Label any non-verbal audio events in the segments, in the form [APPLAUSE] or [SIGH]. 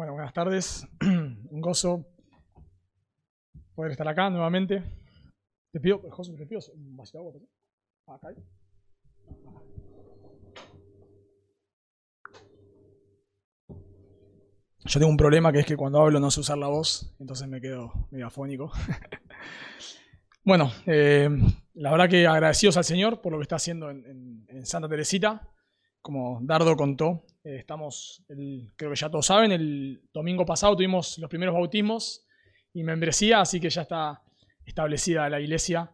Bueno, buenas tardes. [CLEARS THROAT] Un gozo poder estar acá nuevamente. Te pido, José, te pido un agua. por. Acá. Yo tengo un problema que es que cuando hablo no sé usar la voz, entonces me quedo medio afónico. [LAUGHS] bueno, eh, la verdad que agradecidos al Señor por lo que está haciendo en, en- en Santa Teresita. Como Dardo contó, eh, estamos, creo que ya todos saben, el domingo pasado tuvimos los primeros bautismos y membresía, así que ya está establecida la iglesia.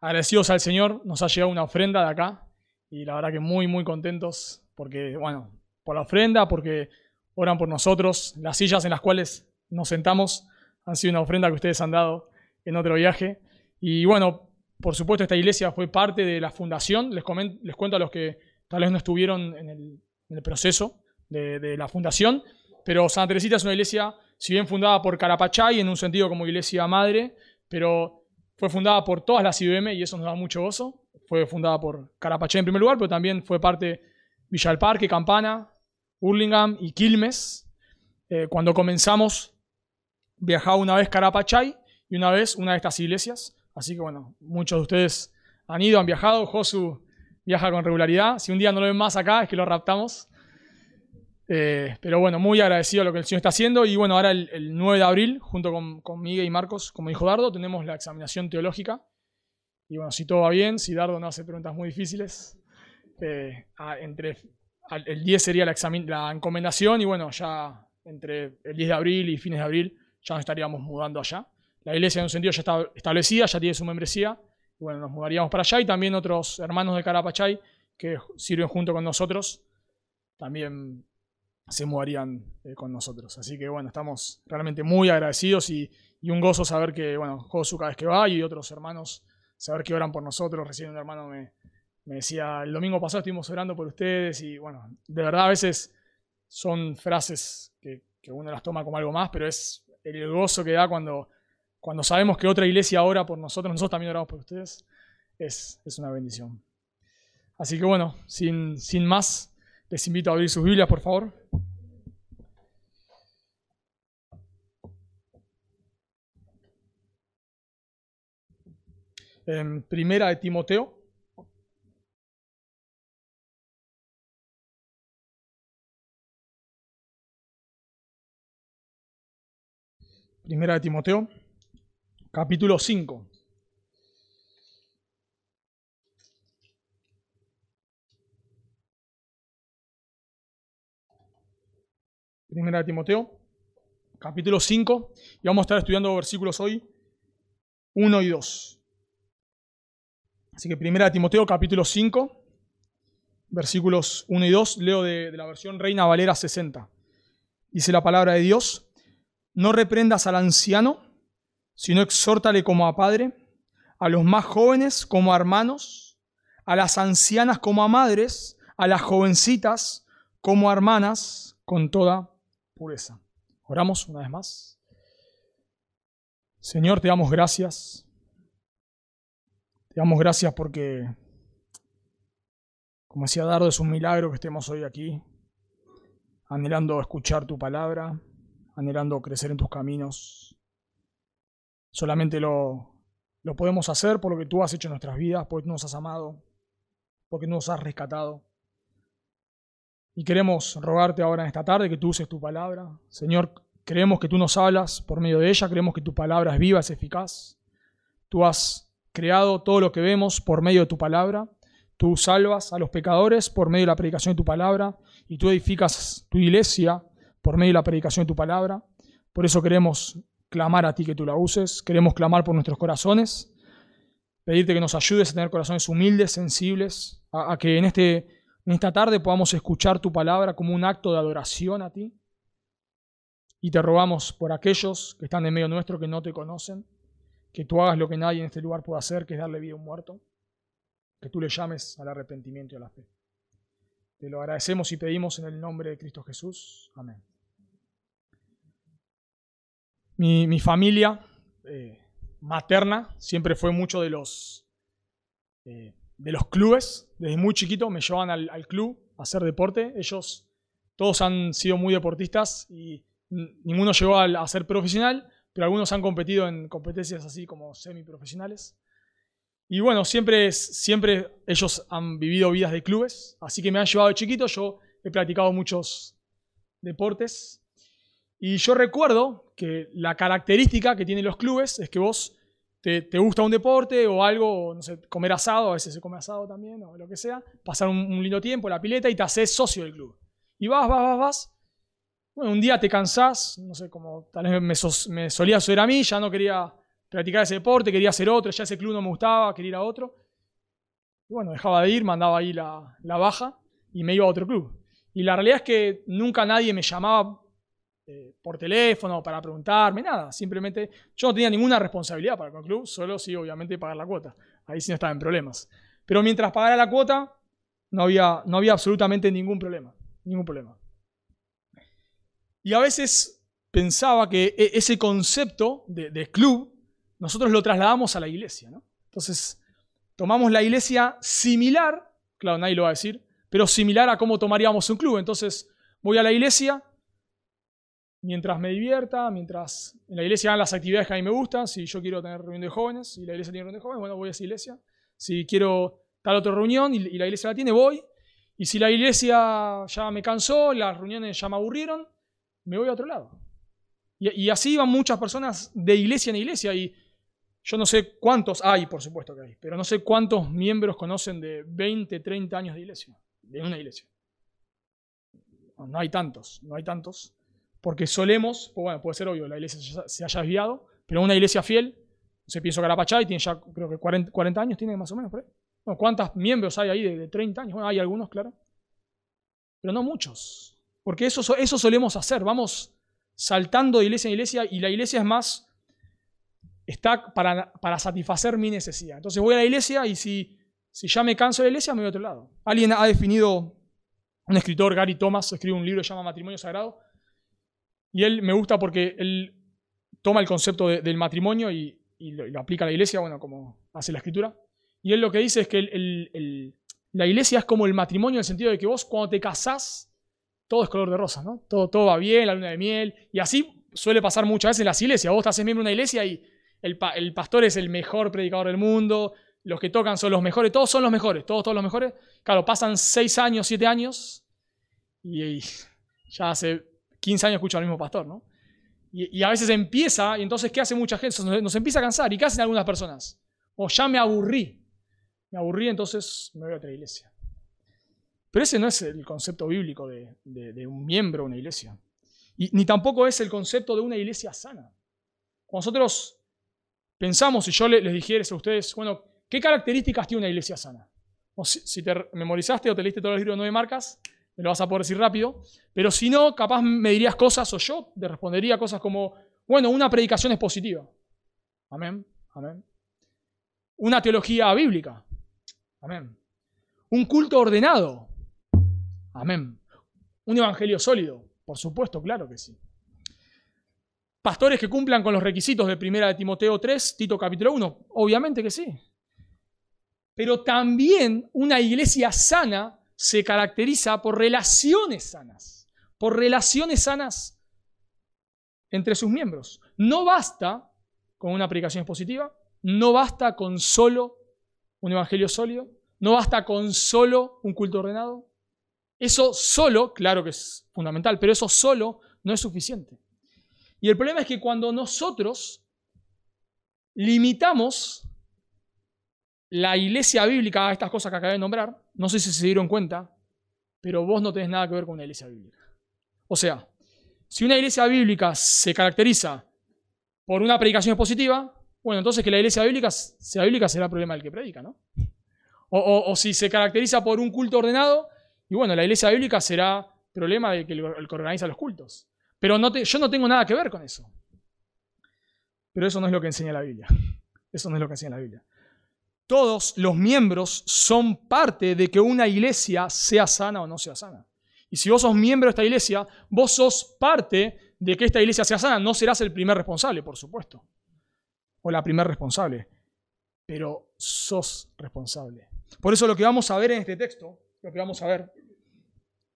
Agradecidos al Señor, nos ha llegado una ofrenda de acá y la verdad que muy, muy contentos porque, bueno, por la ofrenda, porque oran por nosotros. Las sillas en las cuales nos sentamos han sido una ofrenda que ustedes han dado en otro viaje. Y bueno, por supuesto, esta iglesia fue parte de la fundación. Les, comen- les cuento a los que tal vez no estuvieron en el, en el proceso de, de la fundación, pero Santa Teresita es una iglesia, si bien fundada por Carapachay, en un sentido como iglesia madre, pero fue fundada por todas las IBM y eso nos da mucho gozo. Fue fundada por Carapachay en primer lugar, pero también fue parte Villa del Parque, Campana, Hurlingham y Quilmes. Eh, cuando comenzamos, viajaba una vez Carapachay y una vez una de estas iglesias. Así que bueno, muchos de ustedes han ido, han viajado. Josu viaja con regularidad. Si un día no lo ven más acá, es que lo raptamos. Eh, pero bueno, muy agradecido a lo que el Señor está haciendo. Y bueno, ahora el, el 9 de abril, junto con, con Miguel y Marcos, como dijo Dardo, tenemos la examinación teológica. Y bueno, si todo va bien, si Dardo no hace preguntas muy difíciles, eh, a- entre el 10 sería la, la encomendación y bueno, ya entre el 10 de abril y fines de abril ya nos estaríamos mudando allá. La iglesia en un sentido ya está establecida, ya tiene su membresía. Y bueno, nos mudaríamos para allá y también otros hermanos de Carapachay que sirven junto con nosotros también se mudarían eh, con nosotros. Así que bueno, estamos realmente muy agradecidos y, y un gozo saber que, bueno, Josu cada vez que va y otros hermanos saber que oran por nosotros. Recién un hermano me, me decía, el domingo pasado estuvimos orando por ustedes y bueno, de verdad a veces son frases que, que uno las toma como algo más, pero es el gozo que da cuando, cuando sabemos que otra iglesia ora por nosotros, nosotros también oramos por ustedes, es, es una bendición. Así que bueno, sin, sin más, les invito a abrir sus Biblias, por favor. Primera de Timoteo. Primera de Timoteo, capítulo 5. Primera de Timoteo, capítulo 5, y vamos a estar estudiando versículos hoy 1 y 2. Así que Primera Timoteo, capítulo 5, versículos 1 y 2, leo de, de la versión Reina Valera 60. Dice la palabra de Dios, no reprendas al anciano, sino exhórtale como a padre, a los más jóvenes como a hermanos, a las ancianas como a madres, a las jovencitas como a hermanas, con toda pureza. Oramos una vez más. Señor, te damos gracias. Te damos gracias porque, como decía Dardo, es un milagro que estemos hoy aquí, anhelando escuchar tu palabra, anhelando crecer en tus caminos. Solamente lo, lo podemos hacer por lo que tú has hecho en nuestras vidas, porque tú nos has amado, porque nos has rescatado. Y queremos rogarte ahora en esta tarde que tú uses tu palabra. Señor, creemos que tú nos hablas por medio de ella, creemos que tu palabra es viva, es eficaz. Tú has creado todo lo que vemos por medio de tu palabra. Tú salvas a los pecadores por medio de la predicación de tu palabra y tú edificas tu iglesia por medio de la predicación de tu palabra. Por eso queremos clamar a ti que tú la uses, queremos clamar por nuestros corazones, pedirte que nos ayudes a tener corazones humildes, sensibles, a, a que en, este, en esta tarde podamos escuchar tu palabra como un acto de adoración a ti. Y te rogamos por aquellos que están en medio nuestro que no te conocen, que tú hagas lo que nadie en este lugar puede hacer, que es darle vida a un muerto, que tú le llames al arrepentimiento y a la fe. Te lo agradecemos y pedimos en el nombre de Cristo Jesús. Amén. Mi, mi familia eh, materna siempre fue mucho de los, eh, de los clubes. Desde muy chiquito me llevaban al, al club a hacer deporte. Ellos todos han sido muy deportistas y ninguno llegó a, ser profesional, pero algunos han competido en competencias así como semiprofesionales. Y bueno, siempre, siempre ellos han vivido vidas de clubes, así que me han llevado de chiquito. Yo he practicado muchos deportes. Y yo recuerdo que la característica que tienen los clubes es que vos te, gusta un deporte o algo, no sé, comer asado, a veces se come asado también, o lo que sea, pasar un, lindo tiempo la pileta y te haces socio del club. Y vas, vas, vas, vas. Un día te cansás, no sé, como tal vez me, me solía suceder a mí, ya no quería practicar ese deporte, quería hacer otro, ya ese club no me gustaba, quería ir a otro. Y bueno, dejaba de ir, mandaba ahí la, la baja y me iba a otro club. Y la realidad es que nunca nadie me llamaba eh, por teléfono para preguntarme, nada. Simplemente yo no tenía ninguna responsabilidad para con el club, solo sí, obviamente, pagar la cuota. Ahí sí no estaba en problemas. Pero mientras pagara la cuota, no había, no había absolutamente ningún problema. Ningún problema. Y a veces pensaba que e, ese concepto de, club, nosotros lo trasladamos a la iglesia. ¿no? Entonces, tomamos la iglesia similar, claro, nadie lo va a decir, pero similar a cómo tomaríamos un club. Entonces, voy a la iglesia, mientras me divierta, mientras en la iglesia hagan las actividades que a mí me gustan, si yo quiero tener reunión de jóvenes y la iglesia tiene reunión de jóvenes, bueno, voy a esa iglesia. Si quiero tal otra reunión y, la iglesia la tiene, voy. Y si la iglesia ya me cansó, las reuniones ya me aburrieron, me voy a otro lado. Y, así van muchas personas de iglesia en iglesia y yo no sé cuántos hay, por supuesto que hay, pero no sé cuántos miembros conocen de 20, 30 años de iglesia, de una iglesia. No hay tantos, no hay tantos porque solemos, pues bueno, puede ser obvio, la iglesia se haya desviado, pero una iglesia fiel, se pienso Carapachay tiene ya creo que 40, años, tiene más o menos por ahí. ¿Cuántos miembros hay ahí de, 30 años? Bueno, hay algunos, claro. Pero no muchos. Porque eso, eso solemos hacer. Vamos saltando de iglesia en iglesia y la iglesia es más, está para, para satisfacer mi necesidad. Entonces voy a la iglesia y si, si ya me canso de la iglesia, me voy a otro lado. Alguien ha definido, un escritor, Gary Thomas, escribe un libro que se llama Matrimonio Sagrado, y él me gusta porque él toma el concepto del matrimonio y, lo, aplica a la iglesia, bueno, como hace la escritura. Y él lo que dice es que la iglesia es como el matrimonio en el sentido de que vos cuando te casás, todo es color de rosa, ¿no? Todo, todo va bien, la luna de miel. Y así suele pasar muchas veces en las iglesias. Vos estás miembro de una iglesia y el, el, pastor es el mejor predicador del mundo, los que tocan son los mejores, todos son los mejores, todos, todos los mejores. Claro, pasan seis años, siete años y [LAUGHS] ya hace 15 años escucho al mismo pastor, ¿no? Y, a veces empieza, y entonces, ¿qué hace mucha gente? Nos, empieza a cansar. ¿Y qué hacen algunas personas? O ya me aburrí. Me aburrí, entonces me voy a otra iglesia. Pero ese no es el concepto bíblico de, un miembro de una iglesia. Y, ni tampoco es el concepto de una iglesia sana. Cuando nosotros pensamos, si yo les dijera a ustedes, bueno, ¿qué características tiene una iglesia sana? Si, te memorizaste o te leíste todos los libros de nueve marcas, me lo vas a poder decir rápido, pero si no, capaz me dirías cosas o yo te respondería cosas como, bueno, una predicación es positiva. Amén, amén. Una teología bíblica. Amén. Un culto ordenado. Amén. Un evangelio sólido. Por supuesto, claro que sí. Pastores que cumplan con los requisitos de 1 de Timoteo 3, Tito capítulo 1. Obviamente que sí. Pero también una iglesia sana se caracteriza por relaciones sanas, por relaciones sanas entre sus miembros. No basta con una predicación expositiva, no basta con solo un evangelio sólido, no basta con solo un culto ordenado. Eso solo, claro que es fundamental, pero eso solo no es suficiente. Y el problema es que cuando nosotros limitamos la iglesia bíblica a estas cosas que acabé de nombrar, no sé si se dieron cuenta, pero vos no tenés nada que ver con una iglesia bíblica. O sea, si una iglesia bíblica se caracteriza por una predicación positiva, bueno, entonces que la iglesia bíblica sea bíblica será el problema del que predica, ¿no? O, si se caracteriza por un culto ordenado, y bueno, la iglesia bíblica será problema del que, el que organiza los cultos. Pero yo no tengo nada que ver con eso. Pero eso no es lo que enseña la Biblia. Eso no es lo que enseña la Biblia. Todos los miembros son parte de que una iglesia sea sana o no sea sana. Y si vos sos miembro de esta iglesia, vos sos parte de que esta iglesia sea sana. No serás el primer responsable, por supuesto. O la primer responsable. Pero sos responsable. Por eso lo que vamos a ver en este texto, lo que vamos a ver,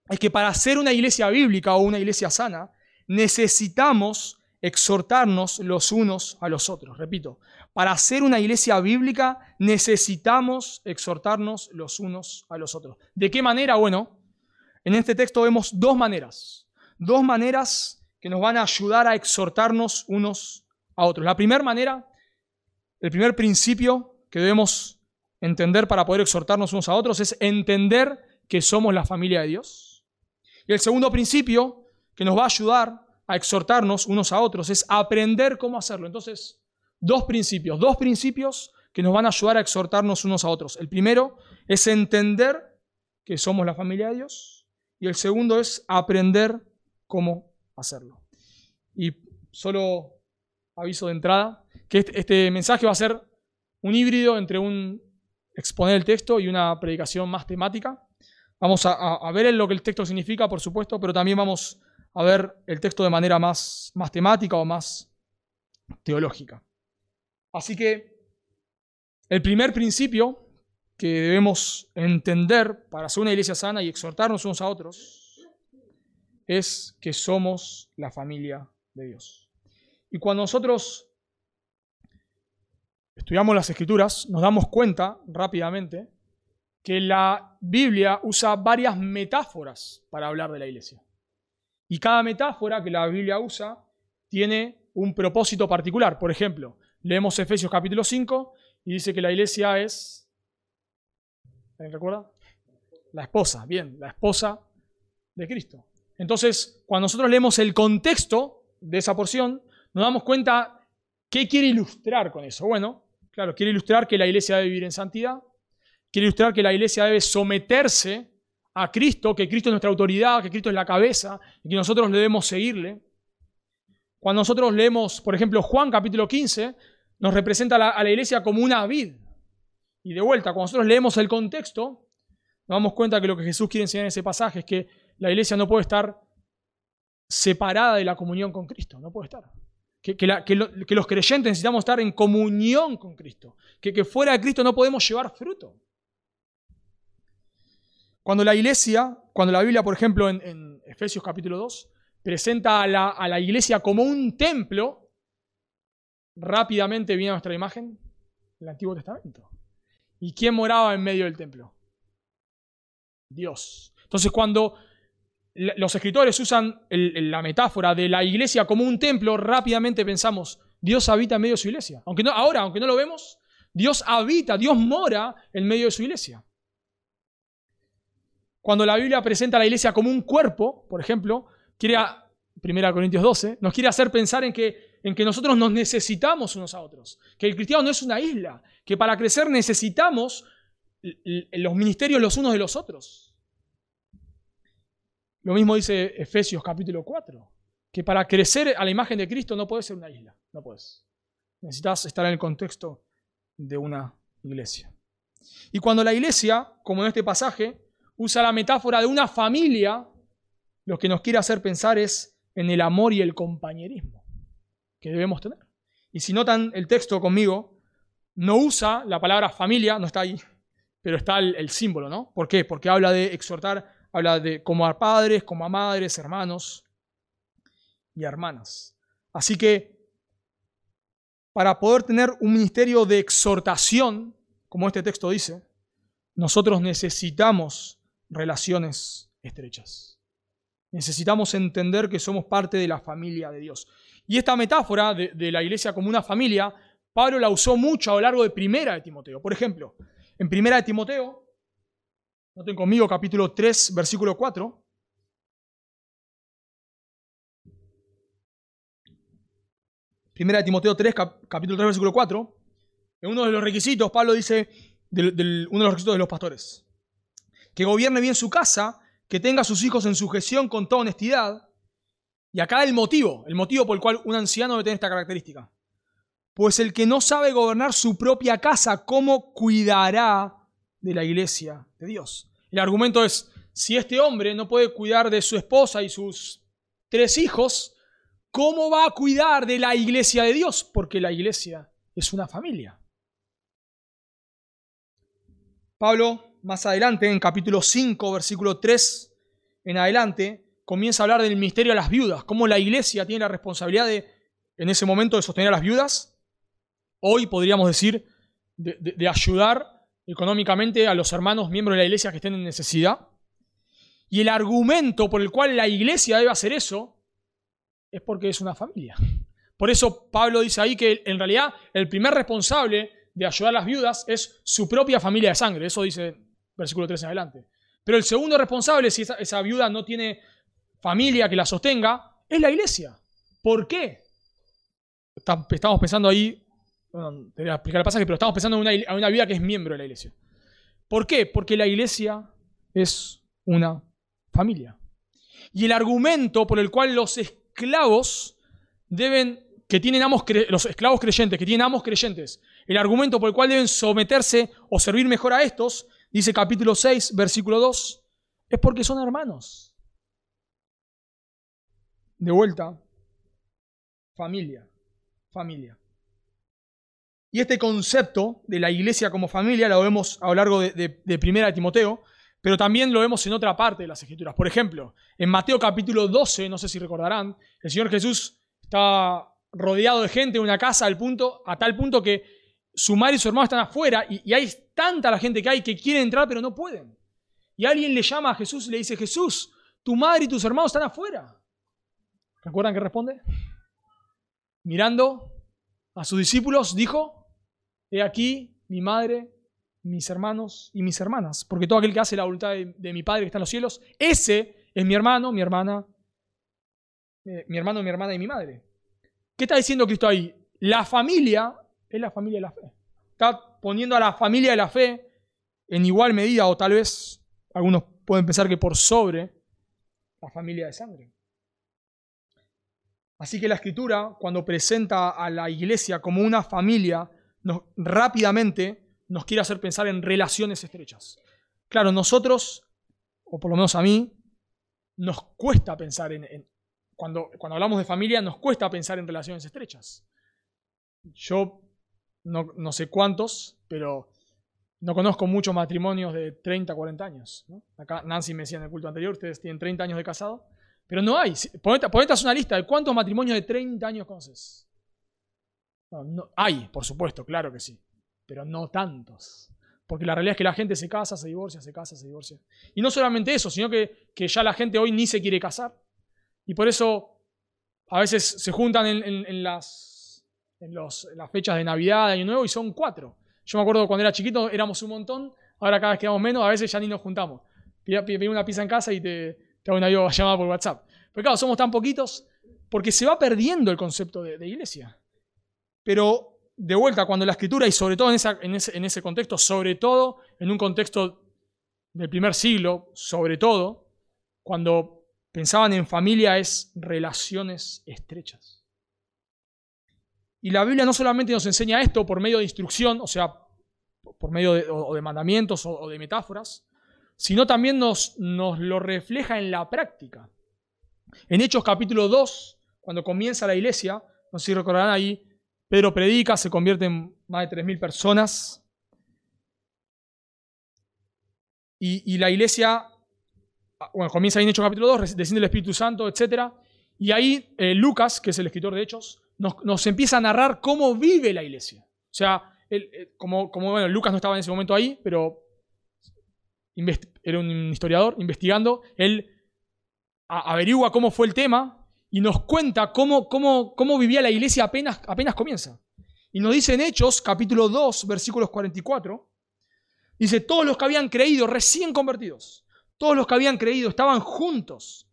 es que para ser una iglesia bíblica o una iglesia sana, necesitamos exhortarnos los unos a los otros. Repito, para ser una iglesia bíblica necesitamos exhortarnos los unos a los otros. ¿De qué manera? Bueno, en este texto vemos dos maneras. Dos maneras que nos van a ayudar a exhortarnos unos a otros. La primera manera, el primer principio que debemos entender para poder exhortarnos unos a otros es entender que somos la familia de Dios. Y el segundo principio que nos va a ayudar a exhortarnos unos a otros, es aprender cómo hacerlo. Entonces, dos principios, dos principios que nos van a ayudar a exhortarnos unos a otros. El primero es entender que somos la familia de Dios y el segundo es aprender cómo hacerlo. Y solo aviso de entrada que este, este mensaje va a ser un híbrido entre un exponer el texto y una predicación más temática. Vamos a, a ver lo que el texto significa, por supuesto, pero también vamos a ver el texto de manera más, más temática o más teológica. Así que el primer principio que debemos entender para ser una iglesia sana y exhortarnos unos a otros es que somos la familia de Dios. Y cuando nosotros estudiamos las escrituras, nos damos cuenta rápidamente que la Biblia usa varias metáforas para hablar de la iglesia. Y cada metáfora que la Biblia usa tiene un propósito particular. Por ejemplo, leemos Efesios capítulo 5 y dice que la iglesia es... ¿Alguien recuerda? La esposa, bien, la esposa de Cristo. Entonces, cuando nosotros leemos el contexto de esa porción, nos damos cuenta qué quiere ilustrar con eso. Bueno, claro, quiere ilustrar que la iglesia debe vivir en santidad, quiere ilustrar que la iglesia debe someterse a Cristo, que Cristo es nuestra autoridad, que Cristo es la cabeza y que nosotros debemos seguirle. Cuando nosotros leemos, por ejemplo, Juan capítulo 15, nos representa a la, iglesia como una vid. Y de vuelta, cuando nosotros leemos el contexto, nos damos cuenta que lo que Jesús quiere enseñar en ese pasaje es que la iglesia no puede estar separada de la comunión con Cristo, no puede estar. Que, los creyentes necesitamos estar en comunión con Cristo, que, que fuera de Cristo no podemos llevar fruto. Cuando la iglesia, cuando la Biblia, por ejemplo, en, Efesios capítulo 2, presenta a la, iglesia como un templo, rápidamente viene a nuestra imagen el Antiguo Testamento. ¿Y quién moraba en medio del templo? Dios. Entonces, cuando los escritores usan la metáfora de la iglesia como un templo, rápidamente pensamos, Dios habita en medio de su iglesia. Aunque no, ahora, aunque no lo vemos, Dios habita, Dios mora en medio de su iglesia. Cuando la Biblia presenta a la iglesia como un cuerpo, por ejemplo, quiere, 1 Corintios 12, nos quiere hacer pensar en que, en que nosotros nos necesitamos unos a otros, que el cristiano no es una isla, que para crecer necesitamos los ministerios los unos de los otros. Lo mismo dice Efesios capítulo 4, que para crecer a la imagen de Cristo no puedes ser una isla, no puedes. Necesitas estar en el contexto de una iglesia. Y cuando la iglesia, como en este pasaje, usa la metáfora de una familia, lo que nos quiere hacer pensar es en el amor y el compañerismo que debemos tener. Y si notan el texto conmigo, no usa la palabra familia, no está ahí, pero está el, símbolo, ¿no? ¿Por qué? Porque habla de exhortar, habla de como a padres, como a madres, hermanos y hermanas. Así que para poder tener un ministerio de exhortación, como este texto dice, nosotros necesitamos relaciones estrechas. Necesitamos entender que somos parte de la familia de Dios. Y esta metáfora de, la iglesia como una familia, Pablo la usó mucho a lo largo de Primera de Timoteo. Por ejemplo, en Primera de Timoteo, noten conmigo capítulo 3, versículo 4. Primera de Timoteo 3, capítulo 3, versículo 4. En uno de los requisitos, Pablo dice, uno de los requisitos de los pastores que gobierne bien su casa, que tenga a sus hijos en sujeción con toda honestidad. Y acá el motivo, el motivo por el cual un anciano debe tener esta característica. Pues el que no sabe gobernar su propia casa, ¿cómo cuidará de la iglesia de Dios? El argumento es, si este hombre no puede cuidar de su esposa y sus tres hijos, ¿cómo va a cuidar de la iglesia de Dios? Porque la iglesia es una familia. Pablo más adelante, en capítulo 5, versículo 3 en adelante, comienza a hablar del misterio de las viudas, cómo la iglesia tiene la responsabilidad de, en ese momento, de sostener a las viudas. Hoy podríamos decir de, de ayudar económicamente a los hermanos miembros de la iglesia que estén en necesidad. Y el argumento por el cual la iglesia debe hacer eso es porque es una familia. Por eso Pablo dice ahí que en realidad el primer responsable de ayudar a las viudas es su propia familia de sangre. Eso dice versículo 3 en adelante. Pero el segundo responsable, si esa, viuda no tiene familia que la sostenga, es la iglesia. ¿Por qué? Estamos pensando ahí, bueno, te voy a explicar el pasaje, pero estamos pensando en una, en una viuda que es miembro de la iglesia. ¿Por qué? Porque la iglesia es una familia. Y el argumento por el cual los esclavos deben, que tienen amos, los esclavos creyentes, que tienen amos creyentes, el argumento por el cual deben someterse o servir mejor a estos, dice capítulo 6, versículo 2, es porque son hermanos. De vuelta, familia, familia. Y este concepto de la iglesia como familia lo vemos a lo largo de, de, Primera de Timoteo, pero también lo vemos en otra parte de las escrituras. Por ejemplo, en Mateo capítulo 12, no sé si recordarán, el Señor Jesús está rodeado de gente en una casa al punto, a tal punto que su madre y su hermano están afuera y, hay tanta la gente que hay que quieren entrar pero no pueden. Y alguien le llama a Jesús y le dice, Jesús, tu madre y tus hermanos están afuera. ¿Recuerdan qué responde? Mirando a sus discípulos, dijo, he aquí mi madre mis hermanos y mis hermanas, porque todo aquel que hace la voluntad de, mi Padre que está en los cielos, ese es mi hermano, mi hermana, eh, mi hermano, mi hermana y mi madre. ¿Qué está diciendo Cristo ahí? La familia es la familia de la fe. Está poniendo a la familia de la fe en igual medida, o tal vez algunos pueden pensar que por sobre la familia de sangre. Así que la escritura, cuando presenta a la iglesia como una familia, rápidamente nos quiere hacer pensar en relaciones estrechas. Claro, nosotros, o por lo menos a mí, nos cuesta pensar en, cuando, cuando hablamos de familia, nos cuesta pensar en relaciones estrechas. Yo no, sé cuántos, pero no conozco muchos matrimonios de 30, 40 años. Acá Nancy me decía en el culto anterior, ustedes tienen 30 años de casado, pero no hay. Ponete, ponete una lista de cuántos matrimonios de 30 años conoces. no, hay, por supuesto, claro que sí pero no tantos. Porque la realidad es que la gente se casa, se divorcia, se casa, se divorcia. Y no solamente eso, sino que, ya la gente hoy ni se quiere casar. Y por eso a veces se juntan en, las, en, las fechas de Navidad, de Año Nuevo, y son cuatro. Yo me acuerdo cuando era chiquito éramos un montón, ahora cada vez quedamos menos, a veces ya ni nos juntamos. Pedí una pizza en casa y te, te hago una llamada por WhatsApp. Pero claro, somos tan poquitos porque se va perdiendo el concepto de, iglesia. Pero de vuelta, cuando la escritura, y sobre todo en, en, ese, contexto, sobre todo en un contexto del primer siglo, sobre todo, cuando pensaban en familia es relaciones estrechas. Y la Biblia no solamente nos enseña esto por medio de instrucción, o sea, por medio de, de mandamientos o, de metáforas, sino también nos, lo refleja en la práctica. En Hechos capítulo 2, cuando comienza la iglesia, no sé si recordarán ahí, Pedro predica, se convierte en más de 3.000 personas. Y, la iglesia, bueno, comienza ahí en Hechos capítulo 2, desciende el Espíritu Santo, etc. Y ahí eh, Lucas, que es el escritor de Hechos, nos, empieza a narrar cómo vive la iglesia. O sea, eh, como, como bueno, Lucas no estaba en ese momento ahí, pero era un historiador investigando, él averigua cómo fue el tema y nos cuenta cómo, cómo, cómo vivía la iglesia apenas, apenas comienza. Y nos dice en Hechos, capítulo 2, versículos 44, dice, todos los que habían creído, recién convertidos, todos los que habían creído estaban juntos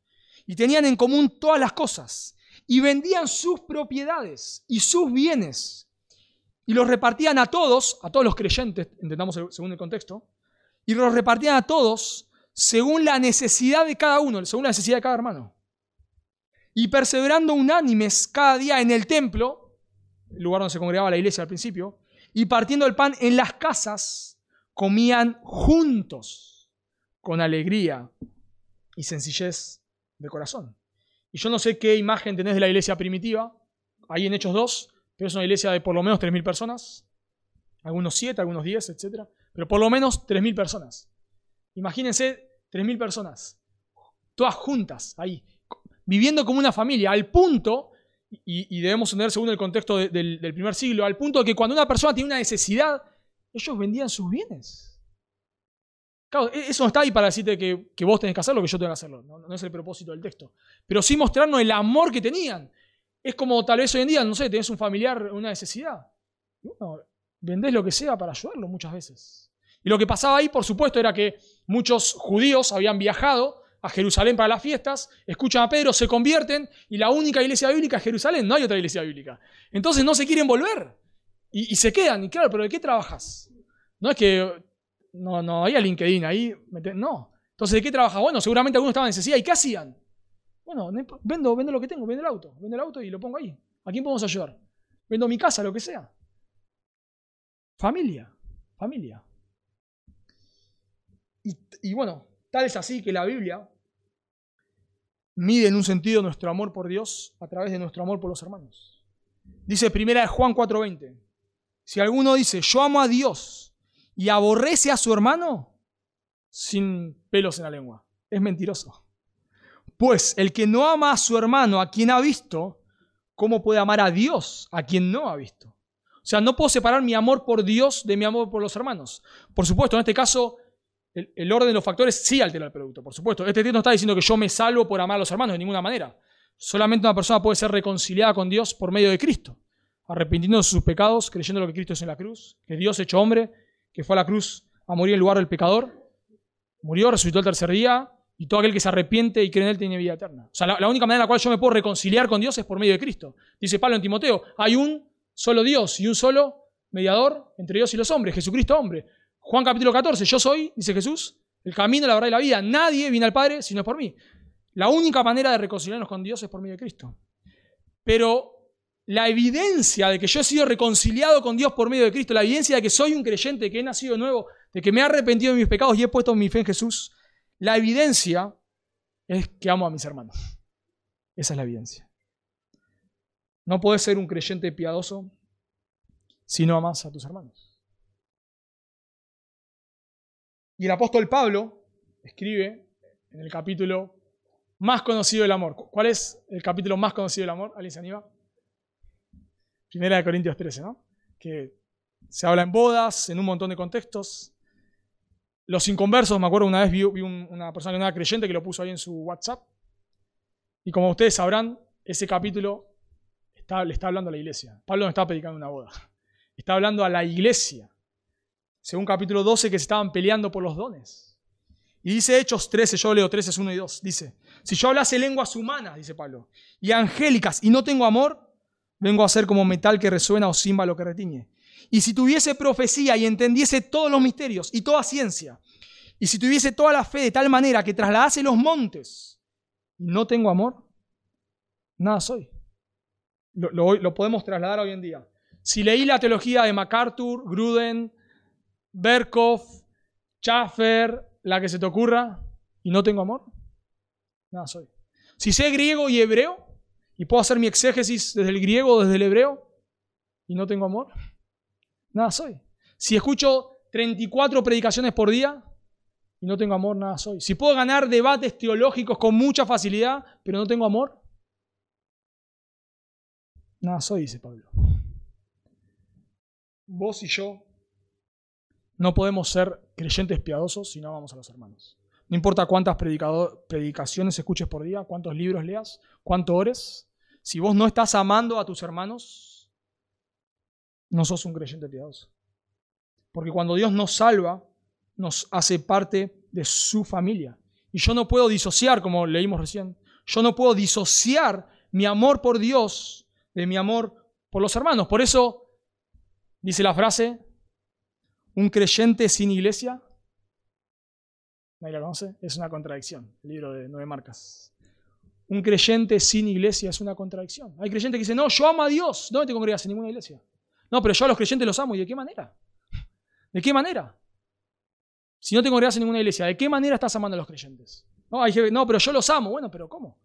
y tenían en común todas las cosas y vendían sus propiedades y sus bienes y los repartían a todos, a todos los creyentes, entendamos según el contexto, y los repartían a todos según la necesidad de cada uno, según la necesidad de cada hermano y perseverando unánimes cada día en el templo, el lugar donde se congregaba la iglesia al principio, y partiendo el pan en las casas, comían juntos, con alegría y sencillez de corazón. Y yo no sé qué imagen tenés de la iglesia primitiva, ahí en Hechos 2, pero es una iglesia de por lo menos 3.000 personas, algunos 7, algunos 10, etc. Pero por lo menos 3.000 personas. Imagínense 3.000 personas todas juntas, ahí, viviendo como una familia, al punto, y, debemos entender según el contexto del, primer siglo, al punto de que cuando una persona tiene una necesidad, ellos vendían sus bienes. Claro, e, eso no está ahí para decirte que, vos tenés que hacerlo, que yo tengo que hacerlo. No, es el propósito del texto. Pero sí mostrarnos el amor que tenían. Es como tal vez hoy en día, no sé, tenés un familiar, una necesidad. Y vendés lo que sea para ayudarlo muchas veces. Y lo que pasaba ahí, por supuesto, era que muchos judíos habían viajado a Jerusalén para las fiestas, escuchan a Pedro, se convierten y la única iglesia bíblica es Jerusalén, no hay otra iglesia bíblica. Entonces no se quieren volver y, se quedan. Y claro, pero ¿de qué trabajas? No es que no, no había LinkedIn ahí, no. Entonces, ¿de qué trabajas? Bueno, seguramente algunos estaban en necesidad. ¿Y qué hacían? Bueno, vendo, vendo lo que tengo, vendo el auto, vendo el auto y lo pongo ahí. ¿A quién podemos ayudar? Vendo mi casa, lo que sea. Familia, familia. Y, bueno, tal es así que la Biblia mide en un sentido nuestro amor por Dios a través de nuestro amor por los hermanos. Dice primera de Juan 4:20. Si alguno dice, yo amo a Dios y aborrece a su hermano, sin pelos en la lengua, es mentiroso. Pues el que no ama a su hermano, a quien ha visto, ¿cómo puede amar a Dios, a quien no ha visto? O sea, no puedo separar mi amor por Dios de mi amor por los hermanos. Por supuesto, en este caso, el, orden de los factores sí altera el producto, por supuesto. Este texto no está diciendo que yo me salvo por amar a los hermanos de ninguna manera. Solamente una persona puede ser reconciliada con Dios por medio de Cristo, arrepintiendo de sus pecados, creyendo lo que Cristo es en la cruz, que Dios hecho hombre, que fue a la cruz a morir en lugar del pecador, murió, resucitó el tercer día, y todo aquel que se arrepiente y cree en Él tiene vida eterna. O sea, la, la, única manera en la cual yo me puedo reconciliar con Dios es por medio de Cristo. Dice Pablo en Timoteo, hay un solo Dios y un solo mediador entre Dios y los hombres, Jesucristo hombre. Juan capítulo 14, yo soy, dice Jesús, el camino, la verdad y la vida. Nadie viene al Padre si no es por mí. La única manera de reconciliarnos con Dios es por medio de Cristo. Pero la evidencia de que yo he sido reconciliado con Dios por medio de Cristo, la evidencia de que soy un creyente, que he nacido nuevo, de que me he arrepentido de mis pecados y he puesto mi fe en Jesús, la evidencia es que amo a mis hermanos. Esa es la evidencia. No puedes ser un creyente piadoso si no amas a tus hermanos. Y el apóstol Pablo escribe en el capítulo más conocido del amor. ¿Cuál es el capítulo más conocido del amor? ¿Alguien se anima? Primera de Corintios 13, ¿no? Que se habla en bodas, en un montón de contextos. Los inconversos, me acuerdo una vez vi, una persona que no era creyente que lo puso ahí en su WhatsApp. Y como ustedes sabrán, ese capítulo le está hablando a la iglesia. Pablo no está predicando una boda. Está hablando a la iglesia según capítulo 12, que se estaban peleando por los dones. Y dice Hechos 13, yo leo 13, 1 y 2, dice, si yo hablase lenguas humanas, dice Pablo, y angélicas, y no tengo amor, vengo a ser como metal que resuena o címbalo que retiñe. Y si tuviese profecía y entendiese todos los misterios y toda ciencia, y si tuviese toda la fe de tal manera que trasladase los montes, no tengo amor, nada soy. Lo, lo podemos trasladar hoy en día. Si leí la teología de MacArthur, Gruden, Berkov, Schaffer, la que se te ocurra, y no tengo amor? Nada soy. Si sé griego y hebreo, y puedo hacer mi exégesis desde el griego o desde el hebreo, y no tengo amor, nada soy. Si escucho 34 predicaciones por día, y no tengo amor, nada soy. Si puedo ganar debates teológicos con mucha facilidad, pero no tengo amor, nada soy, dice Pablo. Vos y yo no podemos ser creyentes piadosos si no amamos a los hermanos. No importa cuántas predicaciones escuches por día, cuántos libros leas, cuánto ores. Si vos no estás amando a tus hermanos, no sos un creyente piadoso. Porque cuando Dios nos salva, nos hace parte de su familia. Y yo no puedo disociar, como leímos recién, yo no puedo disociar mi amor por Dios de mi amor por los hermanos. Por eso dice la frase, un creyente sin iglesia, nadie la conoce, es una contradicción. El libro de nueve marcas. Un creyente sin iglesia es una contradicción. Hay creyentes que dicen, no, yo amo a Dios. ¿Dónde te congregas? En ninguna iglesia. No, pero yo a los creyentes los amo. ¿Y de qué manera? ¿De qué manera? Si no te congregas en ninguna iglesia, ¿de qué manera estás amando a los creyentes? No, hay, no, pero yo los amo. Bueno, pero ¿cómo?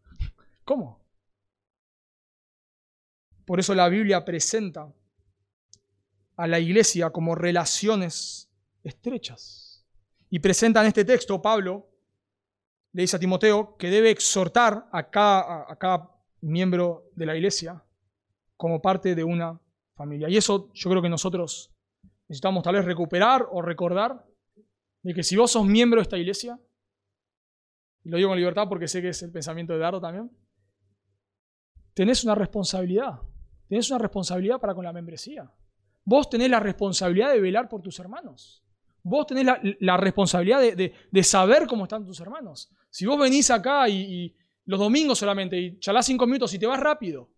¿Cómo? Por eso la Biblia presenta a la iglesia como relaciones estrechas. Y presenta en este texto Pablo le dice a Timoteo que debe exhortar a cada, miembro de la iglesia como parte de una familia. Y eso yo creo que nosotros necesitamos tal vez recuperar o recordar de que si vos sos miembro de esta iglesia, y lo digo con libertad porque sé que es el pensamiento de Dardo también, tenés una responsabilidad. Tenés una responsabilidad para con la membresía. Vos tenés la responsabilidad de velar por tus hermanos. Vos tenés la, responsabilidad de, saber cómo están tus hermanos. Si vos venís acá y, los domingos solamente y charlás cinco minutos y te vas rápido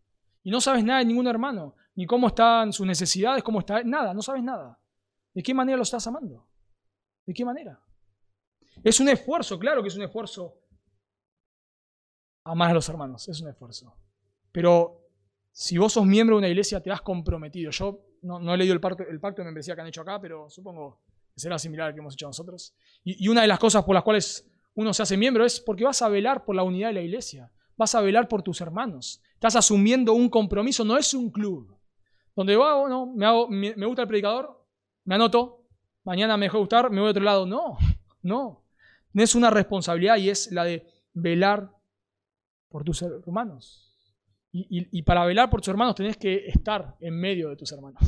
y no sabes nada de ningún hermano, ni cómo están sus necesidades, cómo está, nada, no sabes nada. ¿De qué manera lo estás amando? ¿De qué manera? Es un esfuerzo, claro que es un esfuerzo amar a los hermanos, es un esfuerzo. Pero si vos sos miembro de una iglesia, te has comprometido. Yo no, he leído el pacto, el pacto de membresía que han hecho acá, pero supongo será similar al que hemos hecho nosotros. Y, y una de las cosas por las cuales uno se hace miembro es porque vas a velar por la unidad de la iglesia, vas a velar por tus hermanos, estás asumiendo un compromiso, no es un club. Donde va, no, me, hago, me, gusta el predicador, me anoto, mañana me dejo gustar, me voy a otro lado. No, no. Tienes una responsabilidad y es la de velar por tus hermanos. Y, para velar por tus hermanos tenés que estar en medio de tus hermanos.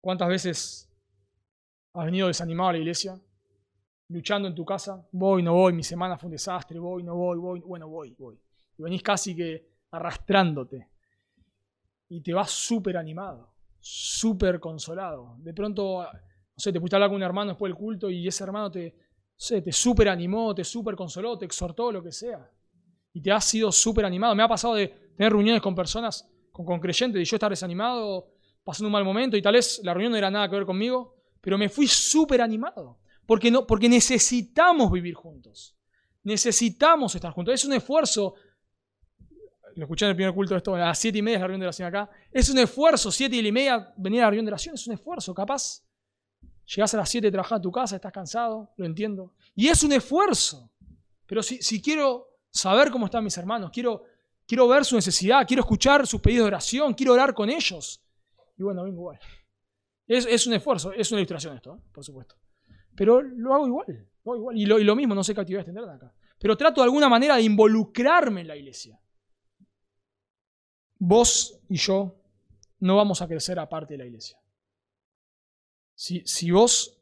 ¿Cuántas veces has venido desanimado a la iglesia? Luchando en tu casa. Voy, no voy, mi semana fue un desastre, voy, no voy, voy, bueno, voy, voy. Y venís casi que arrastrándote. Y te vas súper animado, súper consolado. De pronto, no sé, te pusiste a hablar con un hermano después del culto y ese hermano te, sé, te súper animó, te súper consoló, te exhortó, lo que sea y te has sido súper animado. Me ha pasado de tener reuniones con personas, con, creyentes, y yo estar desanimado, pasando un mal momento, y tal vez la reunión no era nada que ver conmigo, pero me fui súper animado. Porque, no, porque necesitamos vivir juntos. Necesitamos estar juntos. Es un esfuerzo. Lo escuché en el primer culto de esto, a las siete y media es la reunión de oración acá. Es un esfuerzo, siete y media venir a la reunión de oración, es un esfuerzo, capaz. Llegás a las siete, trabajar en tu casa, estás cansado, lo entiendo. Y es un esfuerzo. Pero si, si quiero saber cómo están mis hermanos, quiero, quiero ver su necesidad, quiero escuchar sus pedidos de oración, quiero orar con ellos. Y bueno, vengo igual. Es, un esfuerzo, es una ilustración esto, ¿eh? por supuesto. Pero lo hago igual, lo igual. Y, lo, mismo, no sé qué actividades tendrán acá. Pero trato de alguna manera de involucrarme en la iglesia. Vos y yo no vamos a crecer aparte de la iglesia. Si, si vos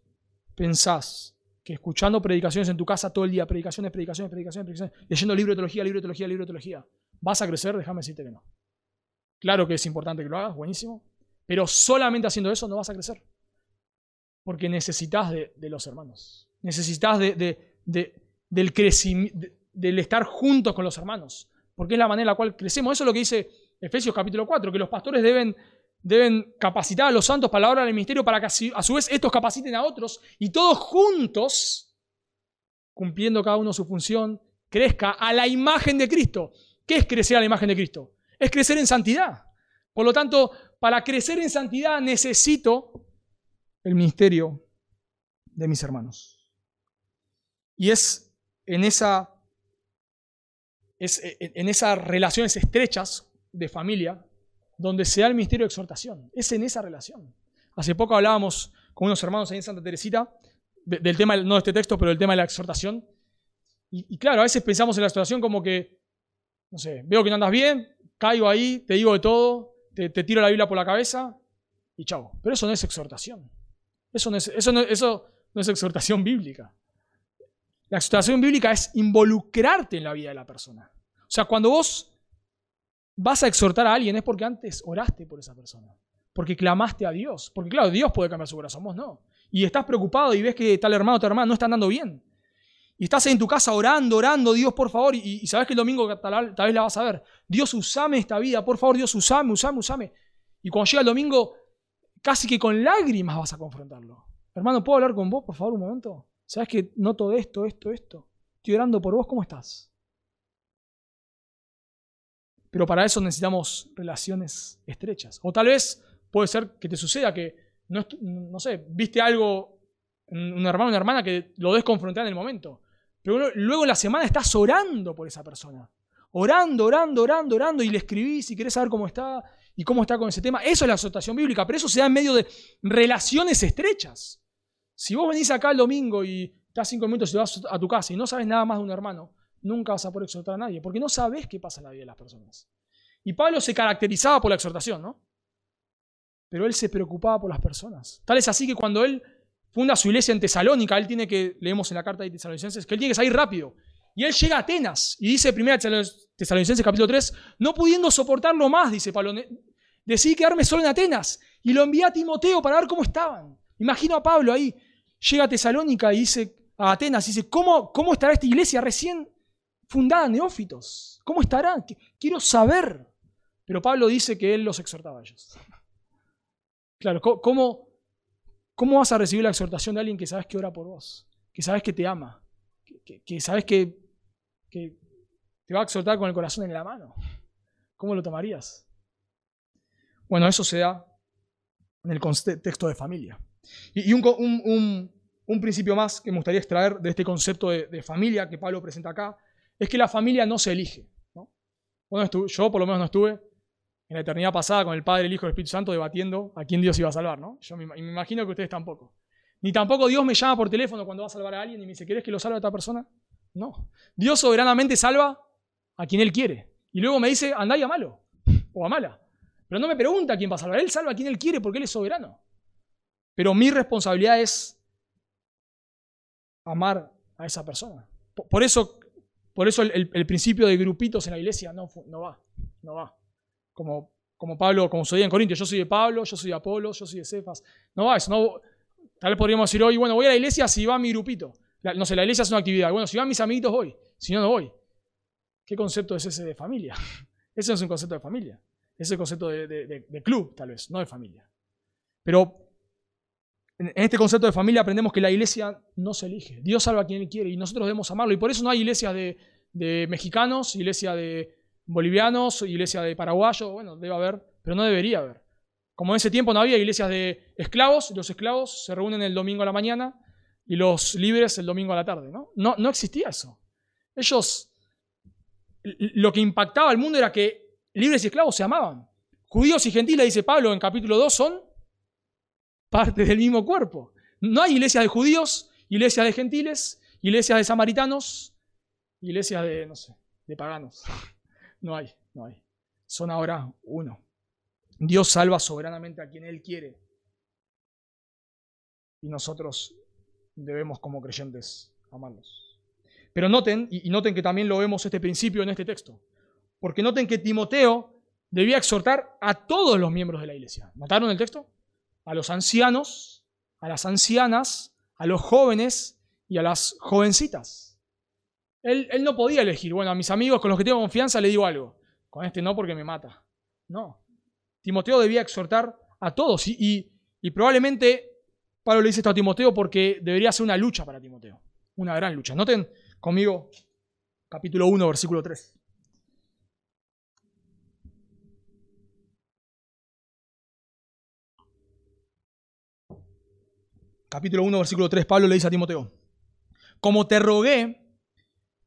pensás que escuchando predicaciones en tu casa todo el día, predicaciones, predicaciones, predicaciones, predicaciones, leyendo libro de teología, libro de teología, libro de teología, ¿vas a crecer? Déjame decirte que no. Claro que es importante que lo hagas, buenísimo, pero solamente haciendo eso no vas a crecer. Porque necesitas de, los hermanos. Necesitas de, del estar juntos con los hermanos. Porque es la manera en la cual crecemos. Eso es lo que dice Efesios capítulo 4, que los pastores deben deben capacitar a los santos para la obra del ministerio para que a su vez estos capaciten a otros y todos juntos, cumpliendo cada uno su función, crezca a la imagen de Cristo. ¿Qué es crecer a la imagen de Cristo? Es crecer en santidad. Por lo tanto, para crecer en santidad necesito el ministerio de mis hermanos. Y es en, esa, es en esas relaciones estrechas de familia donde se da el ministerio de exhortación. Es en esa relación. Hace poco hablábamos con unos hermanos ahí en Santa Teresita del tema, no de este texto, pero del tema de la exhortación. Y, claro, a veces pensamos en la exhortación como que, no sé, veo que no andas bien, caigo ahí, te digo de todo, te, tiro la Biblia por la cabeza y chao. Pero eso no es exhortación. Eso no es, eso eso no es exhortación bíblica. La exhortación bíblica es involucrarte en la vida de la persona. O sea, cuando vos vas a exhortar a alguien es porque antes oraste por esa persona, porque clamaste a Dios, porque claro, Dios puede cambiar su corazón, vos no. Y estás preocupado y ves que tal hermano o tal hermana no está andando bien. Y estás en tu casa orando, orando, Dios, por favor, y, sabes que el domingo tal, vez la vas a ver. Dios, usame esta vida, por favor, Dios, usame, usame, usame. Y cuando llega el domingo, casi que con lágrimas vas a confrontarlo. Hermano, ¿puedo hablar con vos, por favor, un momento? ¿Sabes que noto esto, esto, esto? Estoy orando por vos, ¿cómo estás? Pero para eso necesitamos relaciones estrechas. O tal vez puede ser que te suceda que, no, sé, viste algo, un hermano una hermana que lo des confrontar en el momento. Pero luego en la semana estás orando por esa persona. Orando, orando, orando, orando, y le escribís y querés saber cómo está y cómo está con ese tema. Eso es la exhortación bíblica, pero eso se da en medio de relaciones estrechas. Si vos venís acá el domingo y estás cinco minutos y vas a tu casa y no sabes nada más de un hermano, nunca vas a poder exhortar a nadie, porque no sabes qué pasa en la vida de las personas. Y Pablo se caracterizaba por la exhortación, ¿no? Pero él se preocupaba por las personas. Tal es así que cuando él funda su iglesia en Tesalónica, él tiene que, leemos en la carta de Tesalonicenses, que él tiene que salir rápido. Y él llega a Atenas y dice 1 Tesalonicenses capítulo 3, no pudiendo soportarlo más, dice Pablo, decidí quedarme solo en Atenas y lo envié a Timoteo para ver cómo estaban. Imagino a Pablo ahí, llega a Tesalónica y dice, a Atenas, y dice, ¿cómo, cómo estará esta iglesia recién fundada, neófitos? ¿Cómo estará? Quiero saber. Pero Pablo dice que él los exhortaba a ellos. Claro, ¿cómo, ¿cómo vas a recibir la exhortación de alguien que sabes que ora por vos? Que sabes que te ama, que, sabes que, te va a exhortar con el corazón en la mano. ¿Cómo lo tomarías? Bueno, eso se da en el contexto de familia. Y, un, principio más que me gustaría extraer de este concepto de, familia que Pablo presenta acá es que la familia no se elige. Bueno, yo por lo menos no estuve en la eternidad pasada con el Padre, el Hijo y el Espíritu Santo debatiendo a quién Dios iba a salvar. ¿no? Yo me, imagino que ustedes tampoco. Ni tampoco Dios me llama por teléfono cuando va a salvar a alguien y me dice, ¿querés que lo salve a esta persona? No. Dios soberanamente salva a quien Él quiere. Y luego me dice, andá y malo O a mala. Pero no me pregunta quién va a salvar. Él salva a quien Él quiere porque Él es soberano. Pero mi responsabilidad es amar a esa persona. Por eso, por eso el, principio de grupitos en la iglesia no, no va. No va. Como, como Pablo, como soy en Corintios, yo soy de Pablo, yo soy de Apolo, yo soy de Cefas. No va eso. No, Tal vez podríamos decir hoy, bueno, voy a la iglesia si va mi grupito. no sé, la iglesia es una actividad. Bueno, si van mis amiguitos voy, si no, no voy. ¿Qué concepto es ese de familia? [LAUGHS] Ese no es un concepto de familia. Ese es el concepto de, club, tal vez, no de familia. Pero en este concepto de familia aprendemos que la iglesia no se elige. Dios salva a quien Él quiere y nosotros debemos amarlo. Y por eso no hay iglesias de, mexicanos, iglesia de bolivianos, iglesia de paraguayos. Bueno, debe haber, pero no debería haber. Como en ese tiempo no había iglesias de esclavos, los esclavos se reúnen el domingo a la mañana y los libres el domingo a la tarde. No, no, no existía eso. Ellos, lo que impactaba al mundo era que libres y esclavos se amaban. Judíos y gentiles, dice Pablo en capítulo 2, son parte del mismo cuerpo. No hay iglesias de judíos, iglesias de gentiles, iglesias de samaritanos, iglesias de, no sé, de paganos. No hay, no hay. Son ahora uno. Dios salva soberanamente a quien Él quiere. Y nosotros debemos como creyentes amarlos. Pero noten, y noten que también lo vemos este principio en este texto, porque noten que Timoteo debía exhortar a todos los miembros de la iglesia. ¿Notaron el texto? A los ancianos, a las ancianas, a los jóvenes y a las jovencitas. Él, no podía elegir, bueno, a mis amigos con los que tengo confianza le digo algo. Con este no porque me mata. No. Timoteo debía exhortar a todos y, probablemente Pablo le dice esto a Timoteo porque debería ser una lucha para Timoteo, una gran lucha. Noten conmigo capítulo 1, versículo 3. Capítulo 1, versículo 3, Pablo le dice a Timoteo, como te rogué